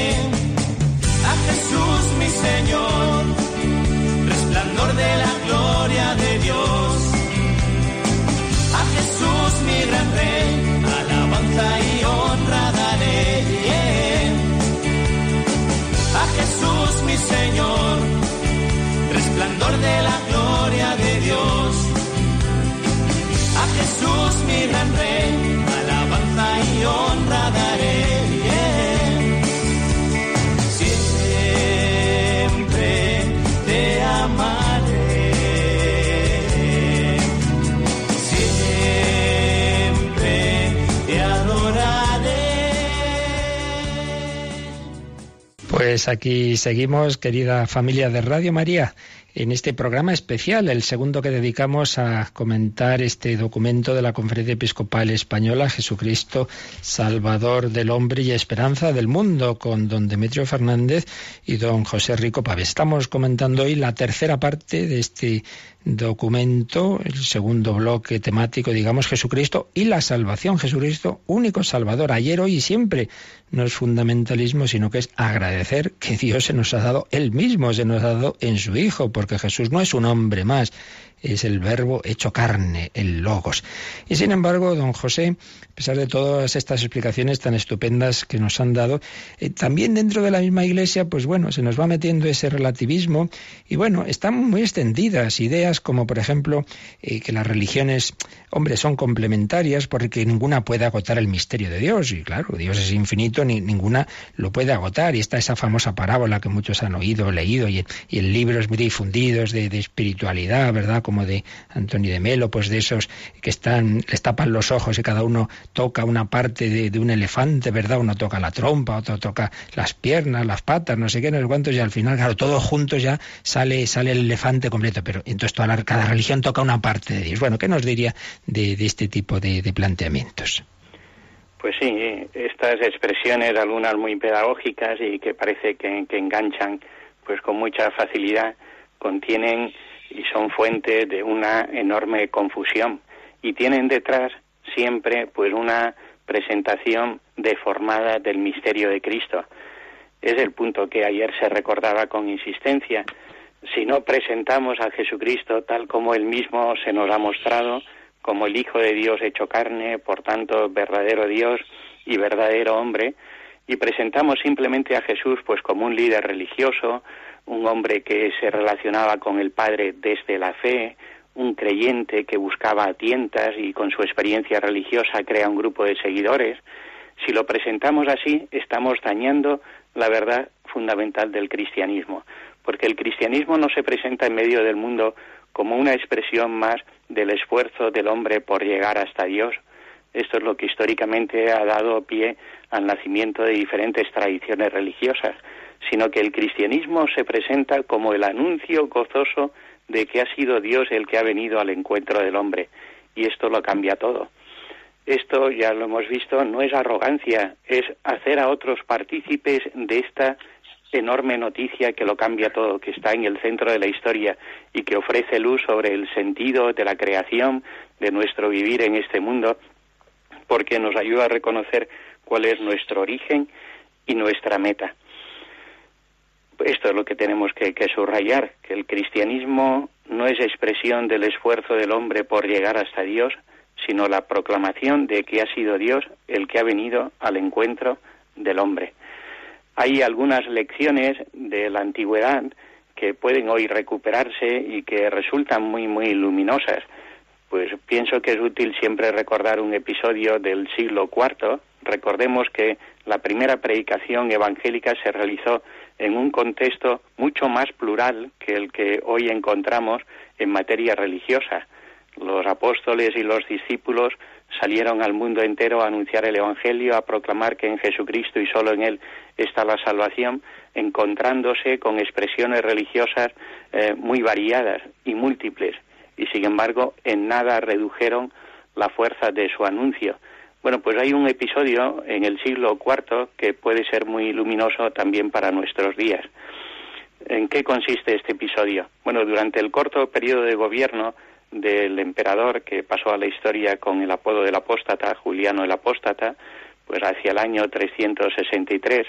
Pues aquí seguimos, querida familia de Radio María, en este programa especial, el segundo que dedicamos a comentar este documento de la Conferencia Episcopal Española, Jesucristo, Salvador del hombre y esperanza del mundo, con don Demetrio Fernández y don José Rico Pávez. Estamos comentando hoy la tercera parte de este documento, el segundo bloque temático, digamos, Jesucristo y la salvación. Jesucristo, único Salvador, ayer, hoy y siempre. No es fundamentalismo, sino que es agradecer que Dios se nos ha dado Él mismo, se nos ha dado en su Hijo, porque Jesús no es un hombre más, es el verbo hecho carne, el logos. Y sin embargo, don José, a pesar de todas estas explicaciones tan estupendas que nos han dado, eh, también dentro de la misma iglesia, pues bueno, se nos va metiendo ese relativismo y bueno, están muy extendidas ideas como por ejemplo eh, que las religiones, hombre, son complementarias porque ninguna puede agotar el misterio de Dios y claro, Dios es infinito, ni ninguna lo puede agotar y está esa famosa parábola que muchos han oído, leído y, en libros muy difundidos de, de espiritualidad, ¿verdad? como de Antonio de Melo, pues de esos que están, les tapan los ojos y cada uno toca una parte de, un elefante, ¿verdad? Uno toca la trompa, otro toca las piernas, las patas, no sé qué, no sé cuántos, y al final, claro, todos juntos ya sale, sale el elefante completo, pero entonces toda cada religión toca una parte de Dios. Bueno, ¿qué nos diría de, este tipo de, planteamientos? Pues sí, estas expresiones, algunas muy pedagógicas y que parece que, que enganchan pues con mucha facilidad, contienen y son fuente de una enorme confusión y tienen detrás siempre pues una presentación deformada del misterio de Cristo. Es el punto que ayer se recordaba con insistencia. Si no presentamos a Jesucristo tal como él mismo se nos ha mostrado, como el Hijo de Dios hecho carne, por tanto verdadero Dios y verdadero hombre, y presentamos simplemente a Jesús pues como un líder religioso, un hombre que se relacionaba con el Padre desde la fe, un creyente que buscaba tientas y con su experiencia religiosa crea un grupo de seguidores. Si lo presentamos así, estamos dañando la verdad fundamental del cristianismo, porque el cristianismo no se presenta en medio del mundo como una expresión más del esfuerzo del hombre por llegar hasta Dios. Esto es lo que históricamente ha dado pie al nacimiento de diferentes tradiciones religiosas sino que el cristianismo se presenta como el anuncio gozoso de que ha sido Dios el que ha venido al encuentro del hombre, y esto lo cambia todo. Esto, ya lo hemos visto, no es arrogancia, es hacer a otros partícipes de esta enorme noticia que lo cambia todo, que está en el centro de la historia y que ofrece luz sobre el sentido de la creación, de nuestro vivir en este mundo, porque nos ayuda a reconocer cuál es nuestro origen y nuestra meta esto es lo que tenemos que, subrayar, que el cristianismo no es expresión del esfuerzo del hombre por llegar hasta Dios, sino la proclamación de que ha sido Dios el que ha venido al encuentro del hombre. Hay algunas lecciones de la antigüedad que pueden hoy recuperarse y que resultan muy, muy luminosas. Pues pienso que es útil siempre recordar un episodio del siglo IV. Recordemos que la primera predicación evangélica se realizó en un contexto mucho más plural que el que hoy encontramos en materia religiosa. Los apóstoles y los discípulos salieron al mundo entero a anunciar el Evangelio, a proclamar que en Jesucristo y solo en Él está la salvación, encontrándose con expresiones religiosas eh, muy variadas y múltiples, y sin embargo en nada redujeron la fuerza de su anuncio. Bueno, pues hay un episodio en el siglo IV que puede ser muy luminoso también para nuestros días. ¿En qué consiste este episodio? Bueno, durante el corto periodo de gobierno del emperador que pasó a la historia con el apodo del apóstata, Juliano el apóstata, pues hacia el año 363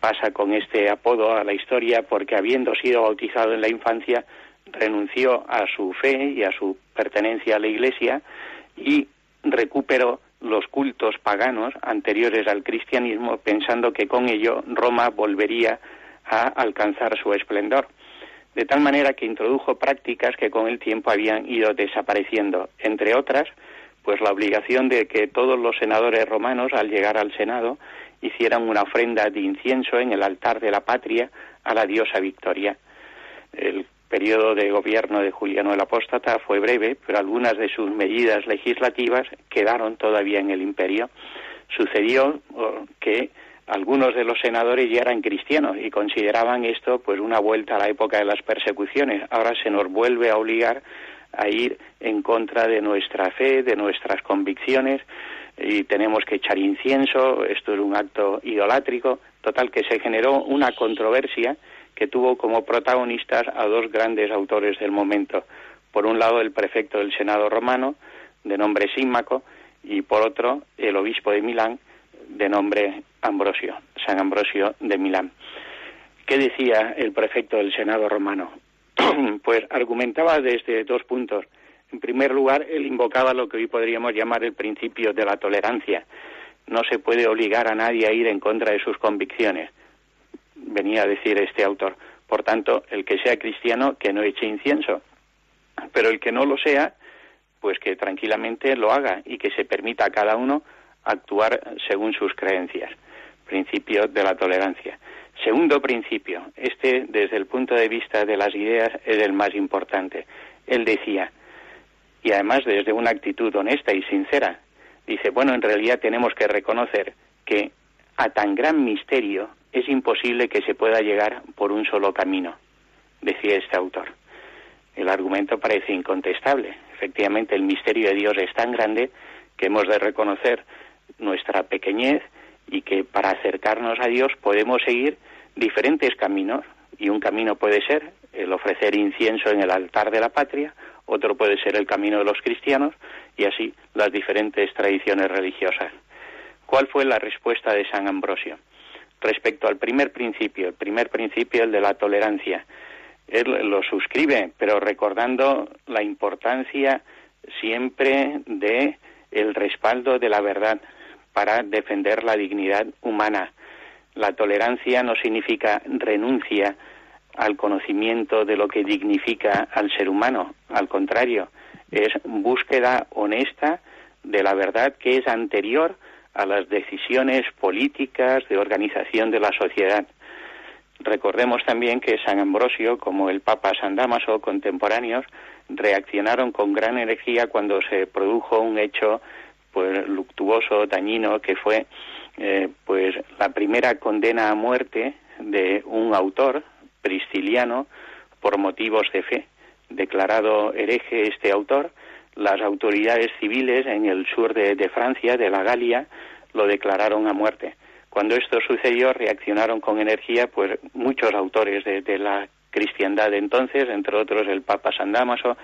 pasa con este apodo a la historia porque habiendo sido bautizado en la infancia renunció a su fe y a su pertenencia a la Iglesia y recuperó los cultos paganos anteriores al cristianismo pensando que con ello Roma volvería a alcanzar su esplendor de tal manera que introdujo prácticas que con el tiempo habían ido desapareciendo, entre otras, pues la obligación de que todos los senadores romanos, al llegar al Senado, hicieran una ofrenda de incienso en el altar de la patria a la diosa Victoria. El periodo de gobierno de Juliano el Apóstata fue breve, pero algunas de sus medidas legislativas quedaron todavía en el imperio. Sucedió oh, que algunos de los senadores ya eran cristianos y consideraban esto pues una vuelta a la época de las persecuciones. Ahora se nos vuelve a obligar a ir en contra de nuestra fe, de nuestras convicciones y tenemos que echar incienso, esto es un acto idolátrico, total que se generó una controversia que tuvo como protagonistas a dos grandes autores del momento. Por un lado el prefecto del Senado romano, de nombre Símaco, y por otro el obispo de Milán, de nombre Ambrosio, San Ambrosio de Milán. ¿Qué decía el prefecto del Senado romano? pues argumentaba desde dos puntos. En primer lugar, él invocaba lo que hoy podríamos llamar el principio de la tolerancia. No se puede obligar a nadie a ir en contra de sus convicciones, venía a decir este autor. Por tanto, el que sea cristiano, que no eche incienso. Pero el que no lo sea, pues que tranquilamente lo haga y que se permita a cada uno actuar según sus creencias. Principio de la tolerancia. Segundo principio, este desde el punto de vista de las ideas es el más importante. Él decía, y además desde una actitud honesta y sincera, dice, bueno, en realidad tenemos que reconocer que a tan gran misterio es imposible que se pueda llegar por un solo camino, decía este autor. El argumento parece incontestable. Efectivamente, el misterio de Dios es tan grande que hemos de reconocer nuestra pequeñez y que para acercarnos a Dios podemos seguir diferentes caminos y un camino puede ser el ofrecer incienso en el altar de la patria, otro puede ser el camino de los cristianos y así las diferentes tradiciones religiosas. ¿Cuál fue la respuesta de San Ambrosio? Respecto al primer principio, el primer principio, el de la tolerancia, él lo suscribe, pero recordando la importancia siempre de el respaldo de la verdad, para defender la dignidad humana. La tolerancia no significa renuncia al conocimiento de lo que dignifica al ser humano, al contrario, es búsqueda honesta de la verdad que es anterior a las decisiones políticas de organización de la sociedad. Recordemos también que San Ambrosio, como el Papa San Damaso, contemporáneos, reaccionaron con gran energía cuando se produjo un hecho pues luctuoso, dañino, que fue eh, pues la primera condena a muerte de un autor pristiliano por motivos de fe. Declarado hereje este autor, las autoridades civiles en el sur de, Francia, de la Galia, lo declararon a muerte. Cuando esto sucedió, reaccionaron con energía, pues muchos autores de, la cristiandad de entonces, entre otros el Papa San Damaso,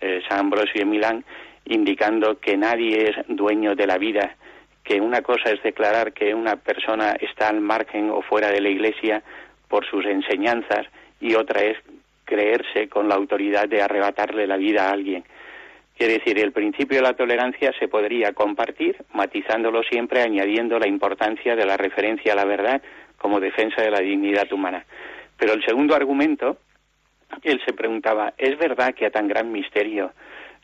eh, San Ambrosio de Milán, indicando que nadie es dueño de la vida, que una cosa es declarar que una persona está al margen o fuera de la Iglesia por sus enseñanzas y otra es creerse con la autoridad de arrebatarle la vida a alguien. Quiere decir, el principio de la tolerancia se podría compartir, matizándolo siempre, añadiendo la importancia de la referencia a la verdad como defensa de la dignidad humana. Pero el segundo argumento, él se preguntaba, ¿es verdad que a tan gran misterio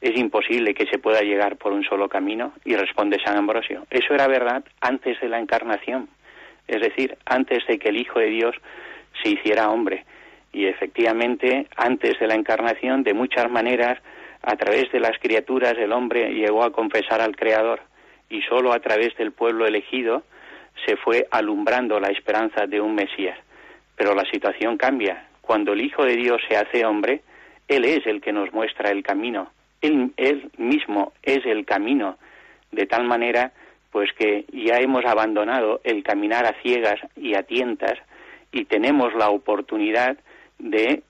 es imposible que se pueda llegar por un solo camino? Y responde San Ambrosio, eso era verdad antes de la encarnación, es decir, antes de que el Hijo de Dios se hiciera hombre. Y efectivamente, antes de la encarnación, de muchas maneras, a través de las criaturas el hombre llegó a confesar al Creador y solo a través del pueblo elegido se fue alumbrando la esperanza de un Mesías. Pero la situación cambia. Cuando el Hijo de Dios se hace hombre, Él es el que nos muestra el camino. Él, mismo es el camino. De tal manera, pues que ya hemos abandonado el caminar a ciegas y a tientas y tenemos la oportunidad de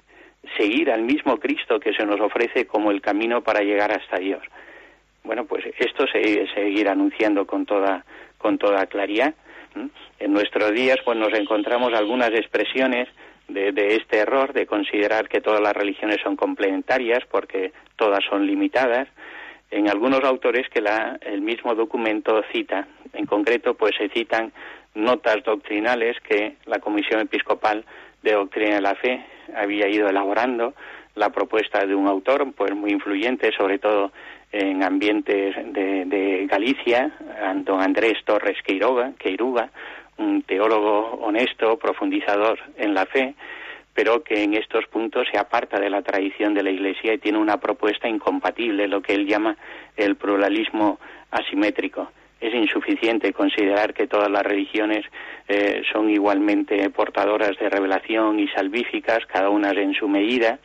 seguir al mismo Cristo que se nos ofrece como el camino para llegar hasta Dios. Bueno, pues esto se seguir anunciando con toda con toda claridad. En nuestros días, pues nos encontramos algunas expresiones de, de, este error de considerar que todas las religiones son complementarias porque todas son limitadas. En algunos autores que la, el mismo documento cita, en concreto, pues se citan notas doctrinales que la Comisión Episcopal de Doctrina de la Fe había ido elaborando la propuesta de un autor pues muy influyente sobre todo en ambientes de, Galicia don Andrés Torres Queiroga, Queiruga un teólogo honesto profundizador en la fe pero que en estos puntos se aparta de la tradición de la Iglesia y tiene una propuesta incompatible, lo que él llama el pluralismo asimétrico es insuficiente considerar que todas las religiones eh, son igualmente portadoras de revelación y salvíficas, cada una en su medida,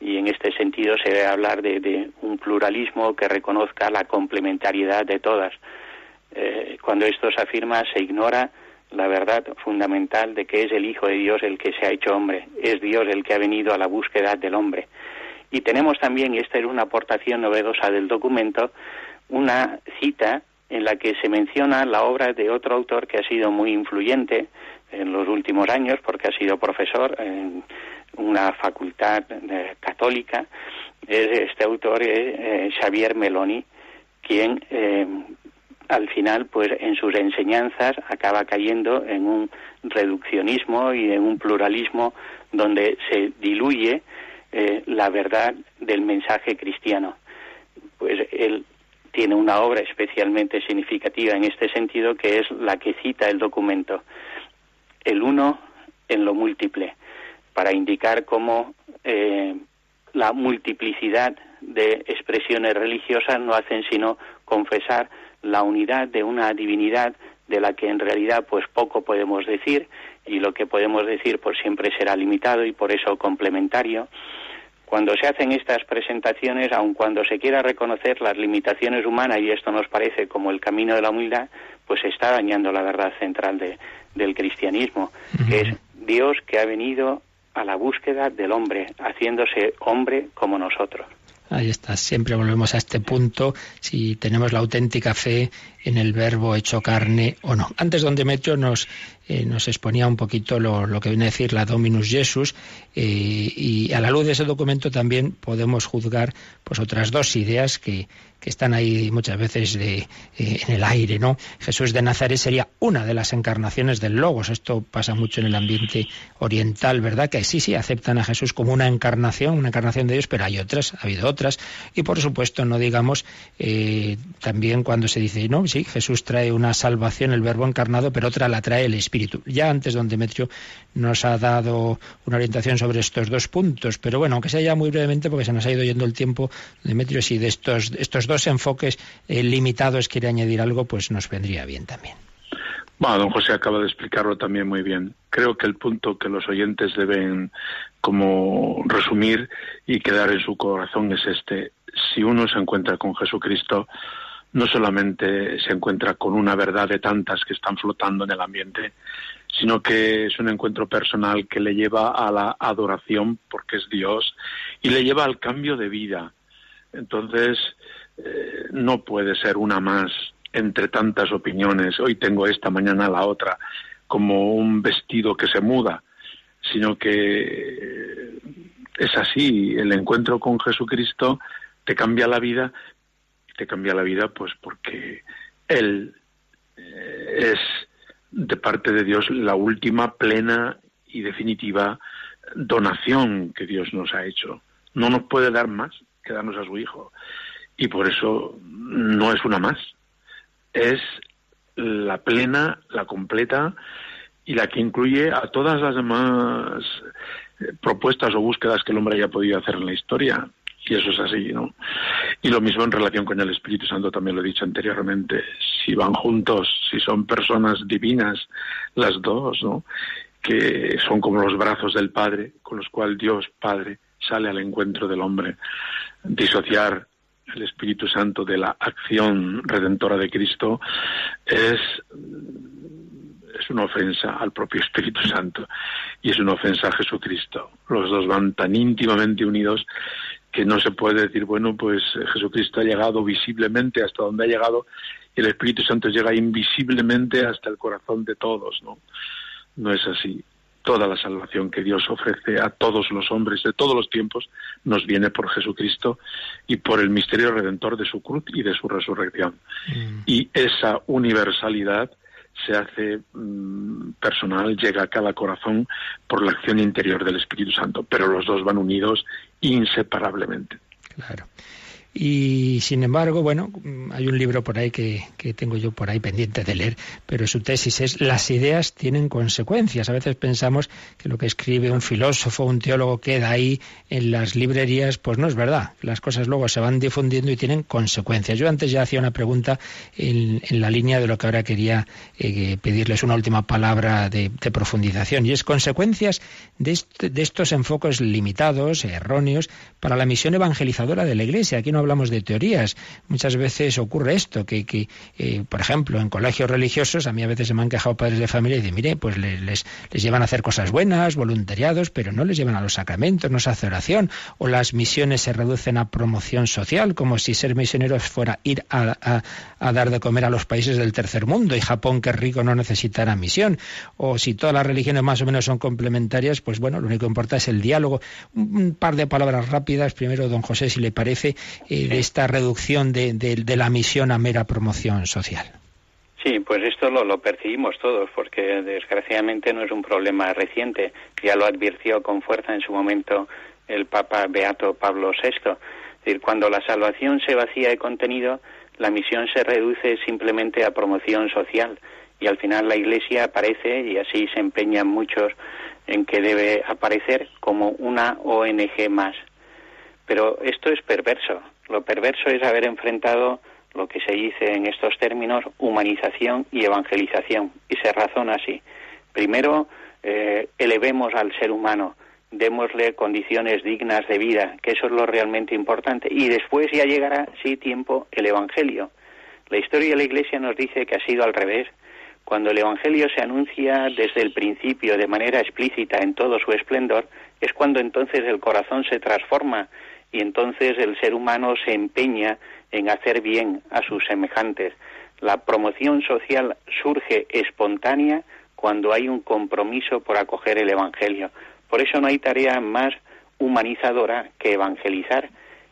y en este sentido se debe hablar de, un pluralismo que reconozca la complementariedad de todas. Eh, cuando esto se afirma, se ignora la verdad fundamental de que es el Hijo de Dios el que se ha hecho hombre, es Dios el que ha venido a la búsqueda del hombre. Y tenemos también, y esta es una aportación novedosa del documento, una cita en la que se menciona la obra de otro autor que ha sido muy influyente en los últimos años porque ha sido profesor en una facultad eh, católica. Este autor es eh, Xavier Meloni, quien eh, al final, pues en sus enseñanzas acaba cayendo en un reduccionismo y en un pluralismo donde se diluye la verdad del mensaje cristiano. Pues él tiene una obra especialmente significativa en este sentido, que es la que cita el documento, el uno en lo múltiple, para indicar cómo eh, la multiplicidad de expresiones religiosas no hacen sino confesar la unidad de una divinidad de la que en realidad pues poco podemos decir y lo que podemos decir pues siempre será limitado y por eso complementario cuando se hacen estas presentaciones, aun cuando se quiera reconocer las limitaciones humanas, y esto nos parece como el camino de la humildad, pues se está dañando la verdad central de, del cristianismo, que es Dios que ha venido a la búsqueda del hombre, haciéndose hombre como nosotros. Ahí está, siempre volvemos a este punto, si tenemos la auténtica fe en el verbo hecho carne o no. Antes don Demetrio nos, eh, nos exponía un poquito lo, lo, que viene a decir la Dominus Jesus eh, y a la luz de ese documento también podemos juzgar pues otras dos ideas que, que están ahí muchas veces de, eh, en el aire, ¿no? Jesús de Nazaret sería una de las encarnaciones del Logos. Esto pasa mucho en el ambiente oriental, ¿verdad? Que sí, sí, aceptan a Jesús como una encarnación, una encarnación de Dios, pero hay otras, ha habido otras. Y por supuesto, no digamos eh, también cuando se dice, no, sí, Jesús trae una salvación, el verbo encarnado, pero otra la trae el Espíritu. Ya antes don Demetrio nos ha dado una orientación sobre estos dos puntos, pero bueno, aunque sea ya muy brevemente, porque se nos ha ido yendo el tiempo, Demetrio, si de estos, estos dos enfoques eh, limitados quiere añadir algo, pues nos vendría bien también. Bueno, don José acaba de explicarlo también muy bien. Creo que el punto que los oyentes deben como resumir y quedar en su corazón es este. Si uno se encuentra con Jesucristo, no solamente se encuentra con una verdad de tantas que están flotando en el ambiente, sino que es un encuentro personal que le lleva a la adoración porque es Dios y le lleva al cambio de vida. Entonces, eh, no puede ser una más entre tantas opiniones, hoy tengo esta, mañana la otra, como un vestido que se muda, sino que es así, el encuentro con Jesucristo te cambia la vida, te cambia la vida pues porque Él eh, es de parte de Dios la última plena y definitiva donación que Dios nos ha hecho. No nos puede dar más que darnos a su Hijo. Y por eso no es una más. Es la plena, la completa y la que incluye a todas las demás eh, propuestas o búsquedas que el hombre haya podido hacer en la historia. Y eso es así, ¿no? Y lo mismo en relación con el Espíritu Santo, también lo he dicho anteriormente. Si van juntos, si son personas divinas, las dos, ¿no? Que son como los brazos del Padre, con los cuales Dios Padre sale al encuentro del hombre. Disociar el Espíritu Santo de la acción redentora de Cristo es es una ofensa al propio Espíritu Santo y es una ofensa a Jesucristo. Los dos van tan íntimamente unidos que no se puede decir, bueno, pues eh, Jesucristo ha llegado visiblemente hasta donde ha llegado y el Espíritu Santo llega invisiblemente hasta el corazón de todos, ¿no? No es así. Toda la salvación que Dios ofrece a todos los hombres de todos los tiempos nos viene por Jesucristo y por el misterio redentor de su cruz y de su resurrección. Mm. Y esa universalidad se hace mm, personal, llega a cada corazón por la acción interior del Espíritu Santo, pero los dos van unidos inseparablemente. Claro. Y sin embargo, bueno, hay un libro por ahí que, que, tengo yo por ahí pendiente de leer, pero su tesis es las ideas tienen consecuencias. A veces pensamos que lo que escribe un filósofo, un teólogo queda ahí en las librerías, pues no es verdad. Las cosas luego se van difundiendo y tienen consecuencias. Yo antes ya hacía una pregunta en, la línea de lo que ahora quería eh, pedirles una última palabra de, de, profundización, y es consecuencias de, de estos enfoques limitados, erróneos, para la misión evangelizadora de la Iglesia. Aquí no hablamos de teorías. Muchas veces ocurre esto, que, eh, por ejemplo, en colegios religiosos, a mí a veces se me han quejado padres de familia y dicen, mire, pues les, les, llevan a hacer cosas buenas, voluntariados, pero no les llevan a los sacramentos, no se hace oración, o las misiones se reducen a promoción social, como si ser misioneros fuera ir a, a, a dar de comer a los países del tercer mundo y Japón, que es rico, no necesitará misión. O si todas las religiones más o menos son complementarias, pues bueno, lo único que importa es el diálogo. Un par de palabras rápidas. Primero, don José, si le parece, eh, de esta reducción de, de, de, la misión a mera promoción social. Sí, pues esto lo, lo, percibimos todos, porque desgraciadamente no es un problema reciente. Ya lo advirtió con fuerza en su momento el Papa Beato Pablo VI. Es decir, cuando la salvación se vacía de contenido, la misión se reduce simplemente a promoción social y al final la Iglesia aparece, y así se empeñan muchos en que debe aparecer como una ONG más. Pero esto es perverso. Lo perverso es haber enfrentado lo que se dice en estos términos humanización y evangelización. Y se razona así. Primero, eh, elevemos al ser humano, démosle condiciones dignas de vida, que eso es lo realmente importante. Y después ya llegará, sí, tiempo, el Evangelio. La historia de la Iglesia nos dice que ha sido al revés. Cuando el Evangelio se anuncia desde el principio de manera explícita en todo su esplendor, es cuando entonces el corazón se transforma y entonces el ser humano se empeña en hacer bien a sus semejantes. La promoción social surge espontánea cuando hay un compromiso por acoger el Evangelio. Por eso no hay tarea más humanizadora que evangelizar.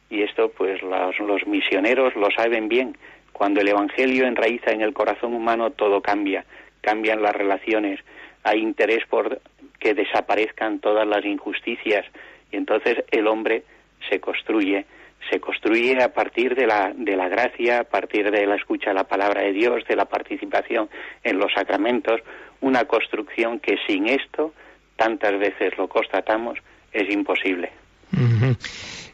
Y esto, pues, los, misioneros lo saben bien. Cuando el Evangelio enraiza en el corazón humano, todo cambia. Cambian las relaciones. Hay interés por que desaparezcan todas las injusticias. Y entonces el hombre se construye, se construye a partir de la, de la gracia, a partir de la escucha de la palabra de Dios, de la participación en los sacramentos, una construcción que sin esto, tantas veces lo constatamos, es imposible.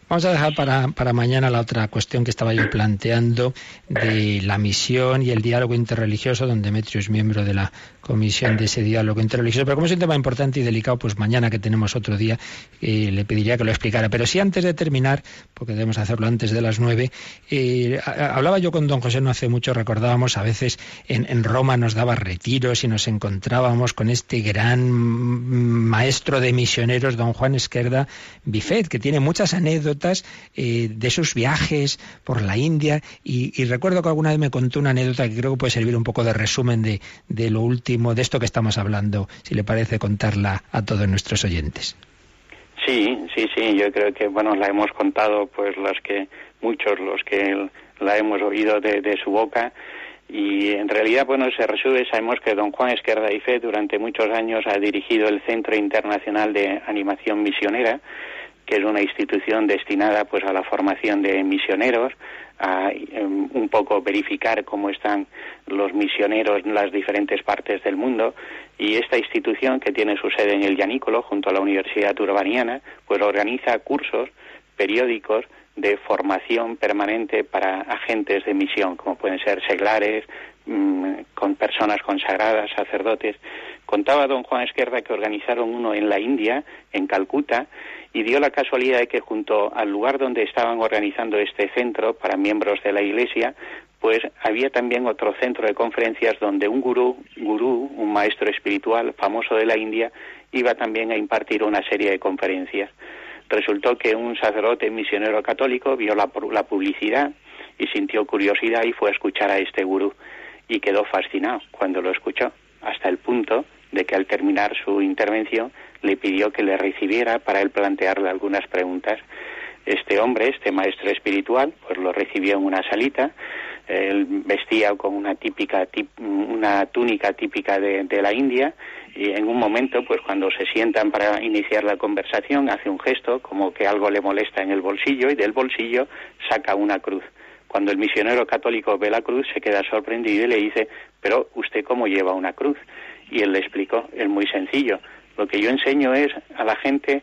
Vamos a dejar para, para, mañana la otra cuestión que estaba yo planteando de la misión y el diálogo interreligioso, donde Demetrio es miembro de la comisión de ese diálogo interreligioso. Pero como es un tema importante y delicado, pues mañana que tenemos otro día, eh, le pediría que lo explicara. Pero sí antes de terminar, porque debemos hacerlo antes de las nueve, eh, hablaba yo con don José no hace mucho, recordábamos a veces en, en, Roma nos daba retiros y nos encontrábamos con este gran maestro de misioneros, don Juan Esquerda Bifet, que tiene muchas anécdotas eh, de sus viajes por la India y, y, recuerdo que alguna vez me contó una anécdota que creo que puede servir un poco de resumen de, de lo último, de esto que estamos hablando, si le parece contarla a todos nuestros oyentes. Sí, sí, sí, yo creo que, bueno, la hemos contado, pues, los que, muchos los que la hemos oído de, de su boca, y en realidad, bueno, se resume, sabemos que don Juan Esquerda y Fe durante muchos años ha dirigido el Centro Internacional de Animación Misionera, que es una institución destinada pues a la formación de misioneros, a em, un poco verificar cómo están los misioneros en las diferentes partes del mundo. Y esta institución que tiene su sede en el Yanícolo junto a la Universidad Urbaniana pues organiza cursos periódicos de formación permanente para agentes de misión como pueden ser seglares con personas consagradas sacerdotes contaba don Juan Esquerda que organizaron uno en la India en Calcuta y dio la casualidad de que junto al lugar donde estaban organizando este centro para miembros de la Iglesia, pues había también otro centro de conferencias donde un gurú, gurú, un maestro espiritual famoso de la India, iba también a impartir una serie de conferencias. Resultó que un sacerdote misionero católico vio la, la publicidad y sintió curiosidad y fue a escuchar a este gurú y quedó fascinado cuando lo escuchó, hasta el punto de que al terminar su intervención le pidió que le recibiera para él plantearle algunas preguntas. Este hombre, este maestro espiritual, pues lo recibió en una salita. Él vestía con una típica una túnica típica de la India y en un momento, pues cuando se sientan para iniciar la conversación, hace un gesto como que algo le molesta en el bolsillo y del bolsillo saca una cruz. Cuando el misionero católico ve la cruz se queda sorprendido y le dice, pero usted cómo lleva una cruz? Y él le explicó, es muy sencillo, lo que yo enseño es a la gente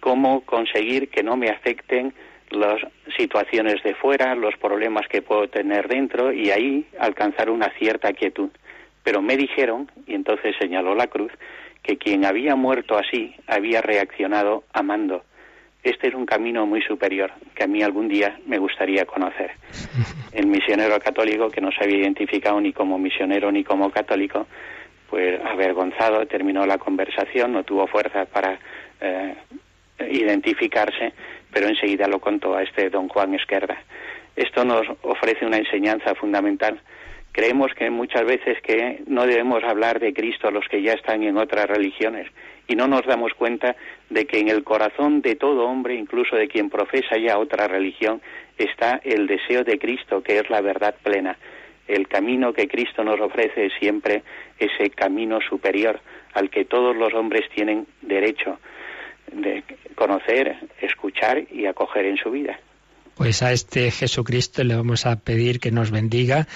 cómo conseguir que no me afecten las situaciones de fuera, los problemas que puedo tener dentro y ahí alcanzar una cierta quietud. Pero me dijeron, y entonces señaló la cruz, que quien había muerto así había reaccionado amando. Este es un camino muy superior que a mí algún día me gustaría conocer. El misionero católico, que no se había identificado ni como misionero ni como católico, pues avergonzado terminó la conversación, no tuvo fuerza para eh, identificarse, pero enseguida lo contó a este don Juan Esquerda. Esto nos ofrece una enseñanza fundamental. Creemos que muchas veces que no debemos hablar de Cristo a los que ya están en otras religiones y no nos damos cuenta de que en el corazón de todo hombre, incluso de quien profesa ya otra religión, está el deseo de Cristo, que es la verdad plena el camino que Cristo nos ofrece es siempre ese camino superior al que todos los hombres tienen derecho de conocer, escuchar y acoger en su vida. Pues a este Jesucristo le vamos a pedir que nos bendiga.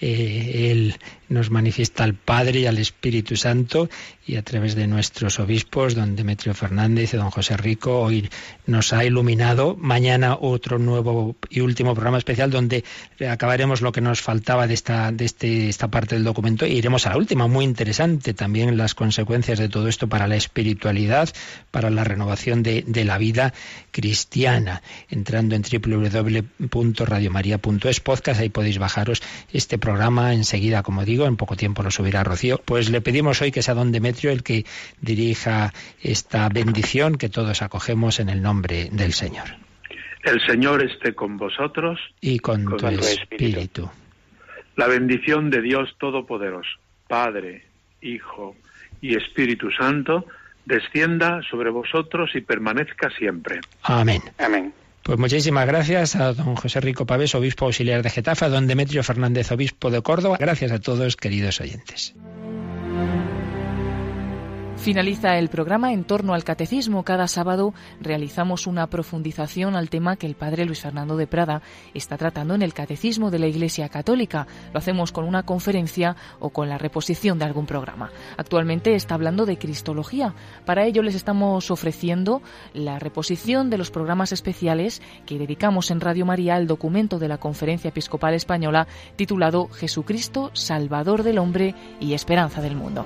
Eh, él nos manifiesta al Padre y al Espíritu Santo y a través de nuestros obispos, don Demetrio Fernández y don José Rico, hoy nos ha iluminado. Mañana otro nuevo y último programa especial donde acabaremos lo que nos faltaba de esta, de este, esta parte del documento e iremos a la última, muy interesante también las consecuencias de todo esto para la espiritualidad, para la renovación de, de la vida cristiana. Entrando en www.radiomaria.es podcast, ahí podéis bajaros este programa enseguida, como digo en poco tiempo lo subirá Rocío. Pues le pedimos hoy que sea don Demetrio el que dirija esta bendición que todos acogemos en el nombre del Señor. El Señor esté con vosotros y con, tu, espíritu. La bendición de Dios Todopoderoso, Padre, Hijo y Espíritu Santo, descienda sobre vosotros y permanezca siempre. Amén. Amén. Pues muchísimas gracias a don José Rico Pavés, obispo auxiliar de Getafe, don Demetrio Fernández, obispo de Córdoba. Gracias a todos, queridos oyentes. Finaliza el programa en torno al catecismo. Cada sábado realizamos una profundización al tema que el padre Luis Fernando de Prada está tratando en el catecismo de la Iglesia Católica. Lo hacemos con una conferencia o con la reposición de algún programa. Actualmente está hablando de Cristología. Para ello les estamos ofreciendo la reposición de los programas especiales que dedicamos en Radio María al documento de la Conferencia Episcopal Española titulado Jesucristo, Salvador del Hombre y Esperanza del Mundo.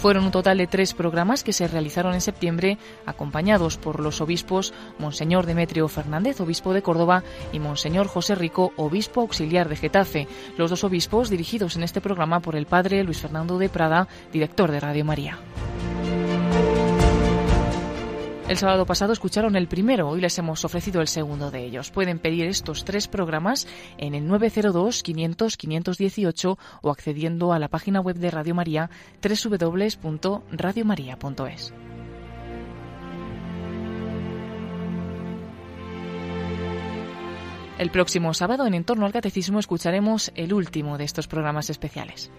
Fueron un total de tres programas que se realizaron en septiembre, acompañados por los obispos Monseñor Demetrio Fernández, obispo de Córdoba, y Monseñor José Rico, obispo auxiliar de Getafe, los dos obispos dirigidos en este programa por el padre Luis Fernando de Prada, director de Radio María. El sábado pasado escucharon el primero, hoy les hemos ofrecido el segundo de ellos. Pueden pedir estos tres programas en el 902-500-518 o accediendo a la página web de Radio María www.radiomaria.es. El próximo sábado en Entorno al Catecismo escucharemos el último de estos programas especiales.